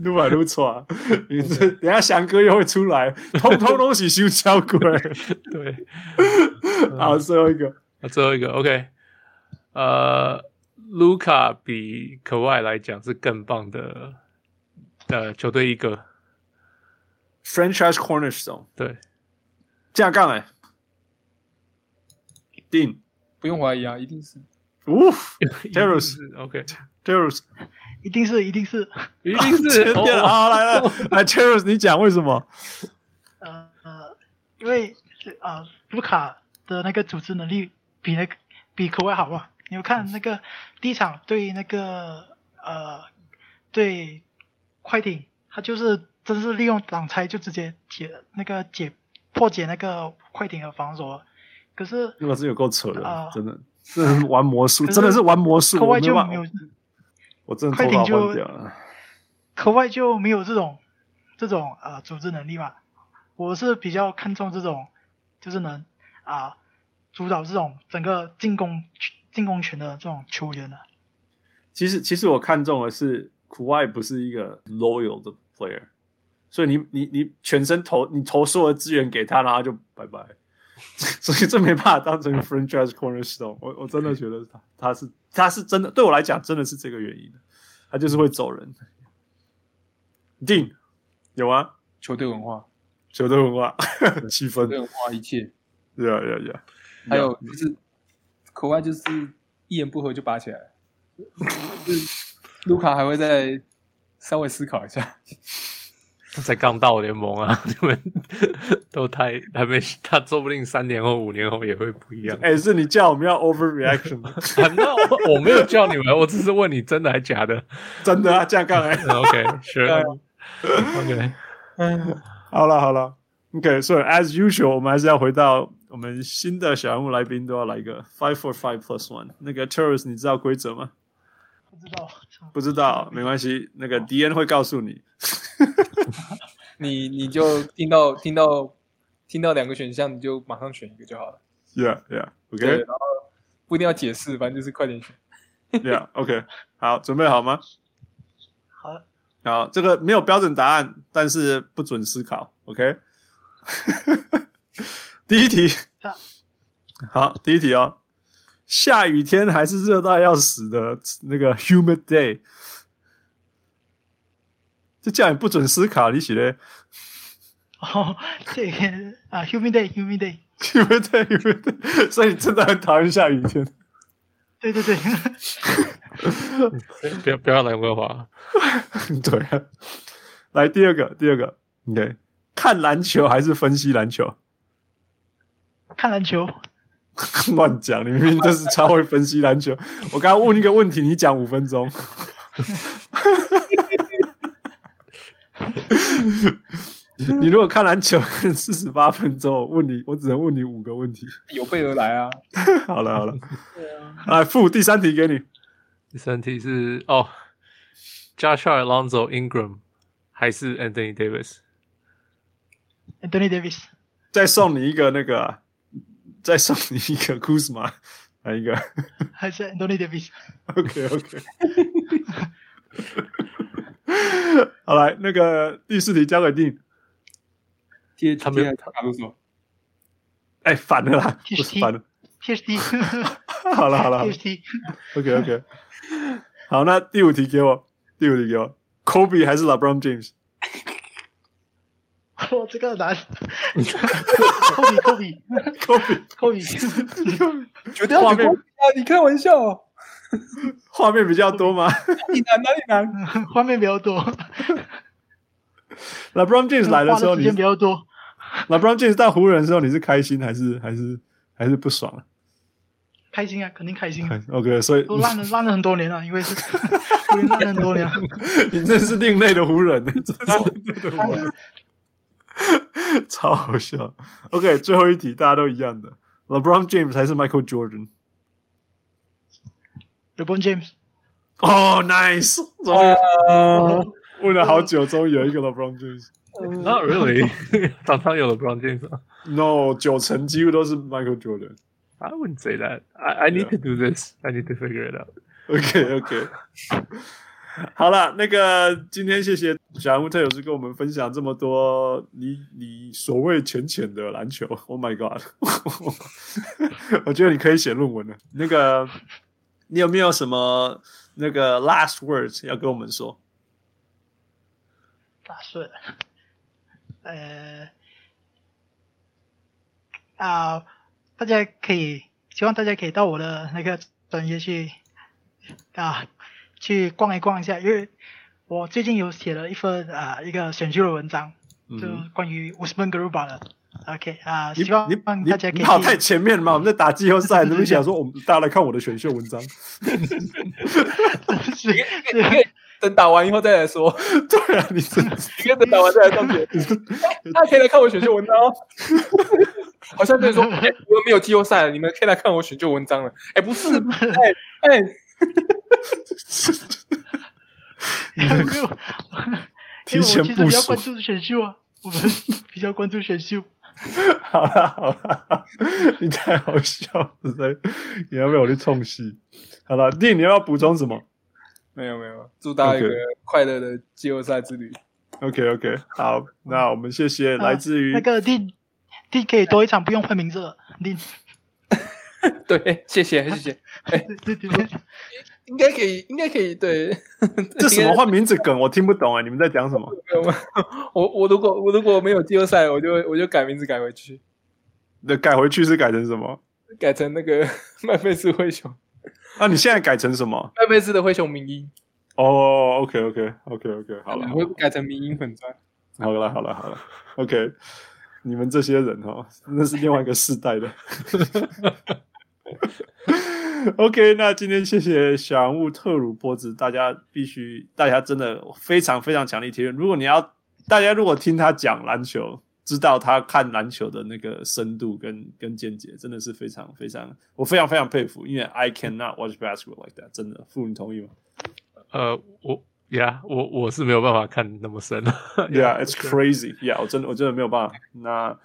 撸来撸错，你这等下翔哥又会出来，通通都是修桥鬼。对，好，最后一个，最后一个 OK，呃，卢卡比可外来讲是更棒的呃球队一个。Franchise cornerstone，对，架杠哎，定不用怀疑啊，一定是。呜，Terus，OK，Terus，一定是，一定是，一定是。好，来了，来，Terus，你讲为什么？呃呃，因为啊，卢卡的那个组织能力比那个比可外好啊。你们看那个第一场对那个呃对快艇，他就是。真是利用挡拆就直接解那个解破解那个快艇的防守，可是那个是有够扯的啊！真的，是玩魔术，真的是玩魔术。可外就没有，我真的快艇就可外就没有这种这种呃组织能力嘛。我是比较看重这种，就是能啊主导这种整个进攻进攻权的这种球员的。其实其实我看中的是苦外不是一个 loyal 的 player。所以你你你全身投你投所有的资源给他，然后就拜拜。所以这没办法当成 franchise cornerstone。我我真的觉得他他是他是真的对我来讲真的是这个原因。他就是会走人。定有啊，球队文化，球队文化，气氛，文化一切。对啊对啊对啊。还有就是可外就是一言不合就拔起来，卢卡还会再稍微思考一下。才刚到联盟啊，你们都太还没，他说不定三年后、五年后也会不一样。哎、欸，是你叫我们要 overreaction？吗 那我没有叫你们，我只是问你真的还假的？真的啊，这样干哎。OK，Sure，OK，嗯，好了好了，OK，所以 as usual，我们还是要回到我们新的小人物来宾都要来一个 five for five plus one。那个 Terrence，你知道规则吗？不知道，不知道，没关系，那个 DN 会告诉你。你你就听到听到听到两个选项，你就马上选一个就好了。Yeah, yeah, OK。然后不一定要解释，反正就是快点选。Yeah, OK。好，准备好吗？好了。好，这个没有标准答案，但是不准思考。OK。第一题。好，第一题哦。下雨天还是热到要死的那个 humid day。这叫你不准思考，你写的。哦，这个啊，humid day，humid day，humid day，humid day，所以你真的很讨厌下雨天。对对对。不要不要来问话。对啊。来第二个，第二个，OK，看篮球还是分析篮球？看篮球。乱讲，你明明就是超会分析篮球。我刚刚问一个问题，你讲五分钟。你如果看篮球看四十八分钟，问你，我只能问你五个问题。有备而来啊！好 了好了，来付第三题给你。第三题是哦，Joshua Alonzo Ingram 还是 Anthony Davis？Anthony Davis。再送你一个那个，再送你一个 Kuzma，来一个。还是 Anthony。OK OK。好来，那个第四题交给定。他们他都说，哎，反的啦，不是反的。PhD。好了好了。PhD。OK OK。好，那第五题给我，第五题给我，Kobe 还是 LeBron James？哦，这个难。Kobe，Kobe，Kobe，Kobe。绝对画面啊！你开玩笑哦。画面比较多吗？哪里难？哪里难？画面比较多。LeBron James 来的时候，你比较多。LeBron James 到湖人的时候，你是开心还是还是还是不爽啊？开心啊，肯定开心啊。OK，所以都烂了烂了很多年了，因为是湖人烂了很多年了。你真是另类的湖人，真是另类的湖人，超好笑。OK，最后一题，大家都一样的，LeBron James 还是 Michael Jordan？LeBron James。哦，Nice！终于问了好久，终于有一个 LeBron James。Not really，常常有 LeBron James。No，九成几乎都是 Michael Jordan。I wouldn't say that. I I need to do this. I need to figure it out. OK OK。 好了，那个今天谢谢小人物特有师跟我们分享这么多你你所谓浅浅的篮球。Oh my god！我觉得你可以写论文了。那个你有没有什么那个 last words 要跟我们说？打顺，呃，啊，大家可以，希望大家可以到我的那个专业去啊，去逛一逛一下，因为我最近有写了一份啊一个选秀的文章，嗯、就关于 Usman Garuba 的。OK 啊，希望大家可以你。你跑太前面了嘛？我们在打季后赛，你们想说 我们大家来看我的选秀文章？是是。等打完以后再来说。对啊，你真的，你可以等打完再来上学。大家可以来看我选秀文章哦。好像在说，我们没有季后赛了，你们可以来看我选秀文章了。哎，不是，哎哎，没有，提前部署。比较关注选秀啊，我们 比较关注选秀。好了好了，你太好笑了，你要不要我去冲戏？好了，弟，你要不要补充什么？没有没有，祝大家一个快乐的季后赛之旅。OK OK，好，那我们谢谢来自于、啊、那个 D D 可以多一场不用换名字了，D。对，谢谢 谢谢。应该可以，应该可以。对，这什么换名字梗？我听不懂啊！你们在讲什么？我我如果我如果没有季后赛，我就我就改名字改回去。那改回去是改成什么？改成那个麦菲斯灰熊。那、啊、你现在改成什么？麦菲斯的灰熊名音。哦、oh,，OK，OK，OK，OK，、okay, okay, okay, 好了，我会改成名音粉砖。好了，好了，好了，OK。你们这些人哦，那是另外一个世代的。OK，那今天谢谢小人物特鲁波子，大家必须，大家真的非常非常强力贴。如果你要，大家如果听他讲篮球，知道他看篮球的那个深度跟跟见解，真的是非常非常，我非常非常佩服。因为 I cannot watch basketball like that，真的，傅你同意吗？呃，我，Yeah，我我是没有办法看那么深。Yeah，it's crazy，Yeah，我真的我真的没有办法。那。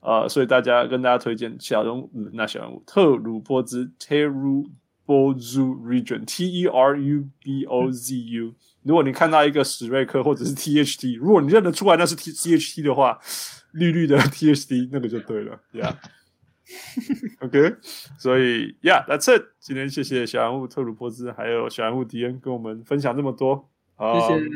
呃，所以大家跟大家推荐小人物，那小人物特鲁波兹 Terubozu Region，T E R U B O Z U。如果你看到一个史瑞克或者是 T H T，如果你认得出来那是 T C H T 的话，绿绿的 T H T 那个就对了，Yeah，OK。所以 Yeah，That's it。今天谢谢小人物特鲁波兹，还有小人物迪恩跟我们分享这么多。谢。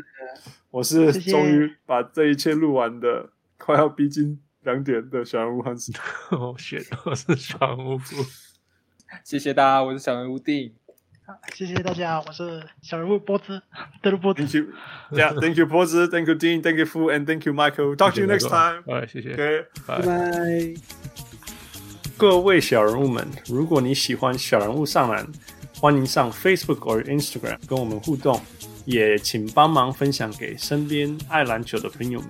我是终于把这一切录完的，快要逼近。两点的小人物汉斯，哦选我是小人物，谢谢大家，我是小人物丁，好，谢谢大家，我是小人物波兹，德鲁波兹，Thank you，Yeah，Thank you 波兹，Thank you Dean，Thank you Fu，and Thank you Michael，Talk to you next time，哎，谢谢，OK，拜拜，各位小人物们，如果你喜欢小人物上篮，欢迎上 Facebook 或 Instagram 跟我们互动，也请帮忙分享给身边爱篮球的朋友们。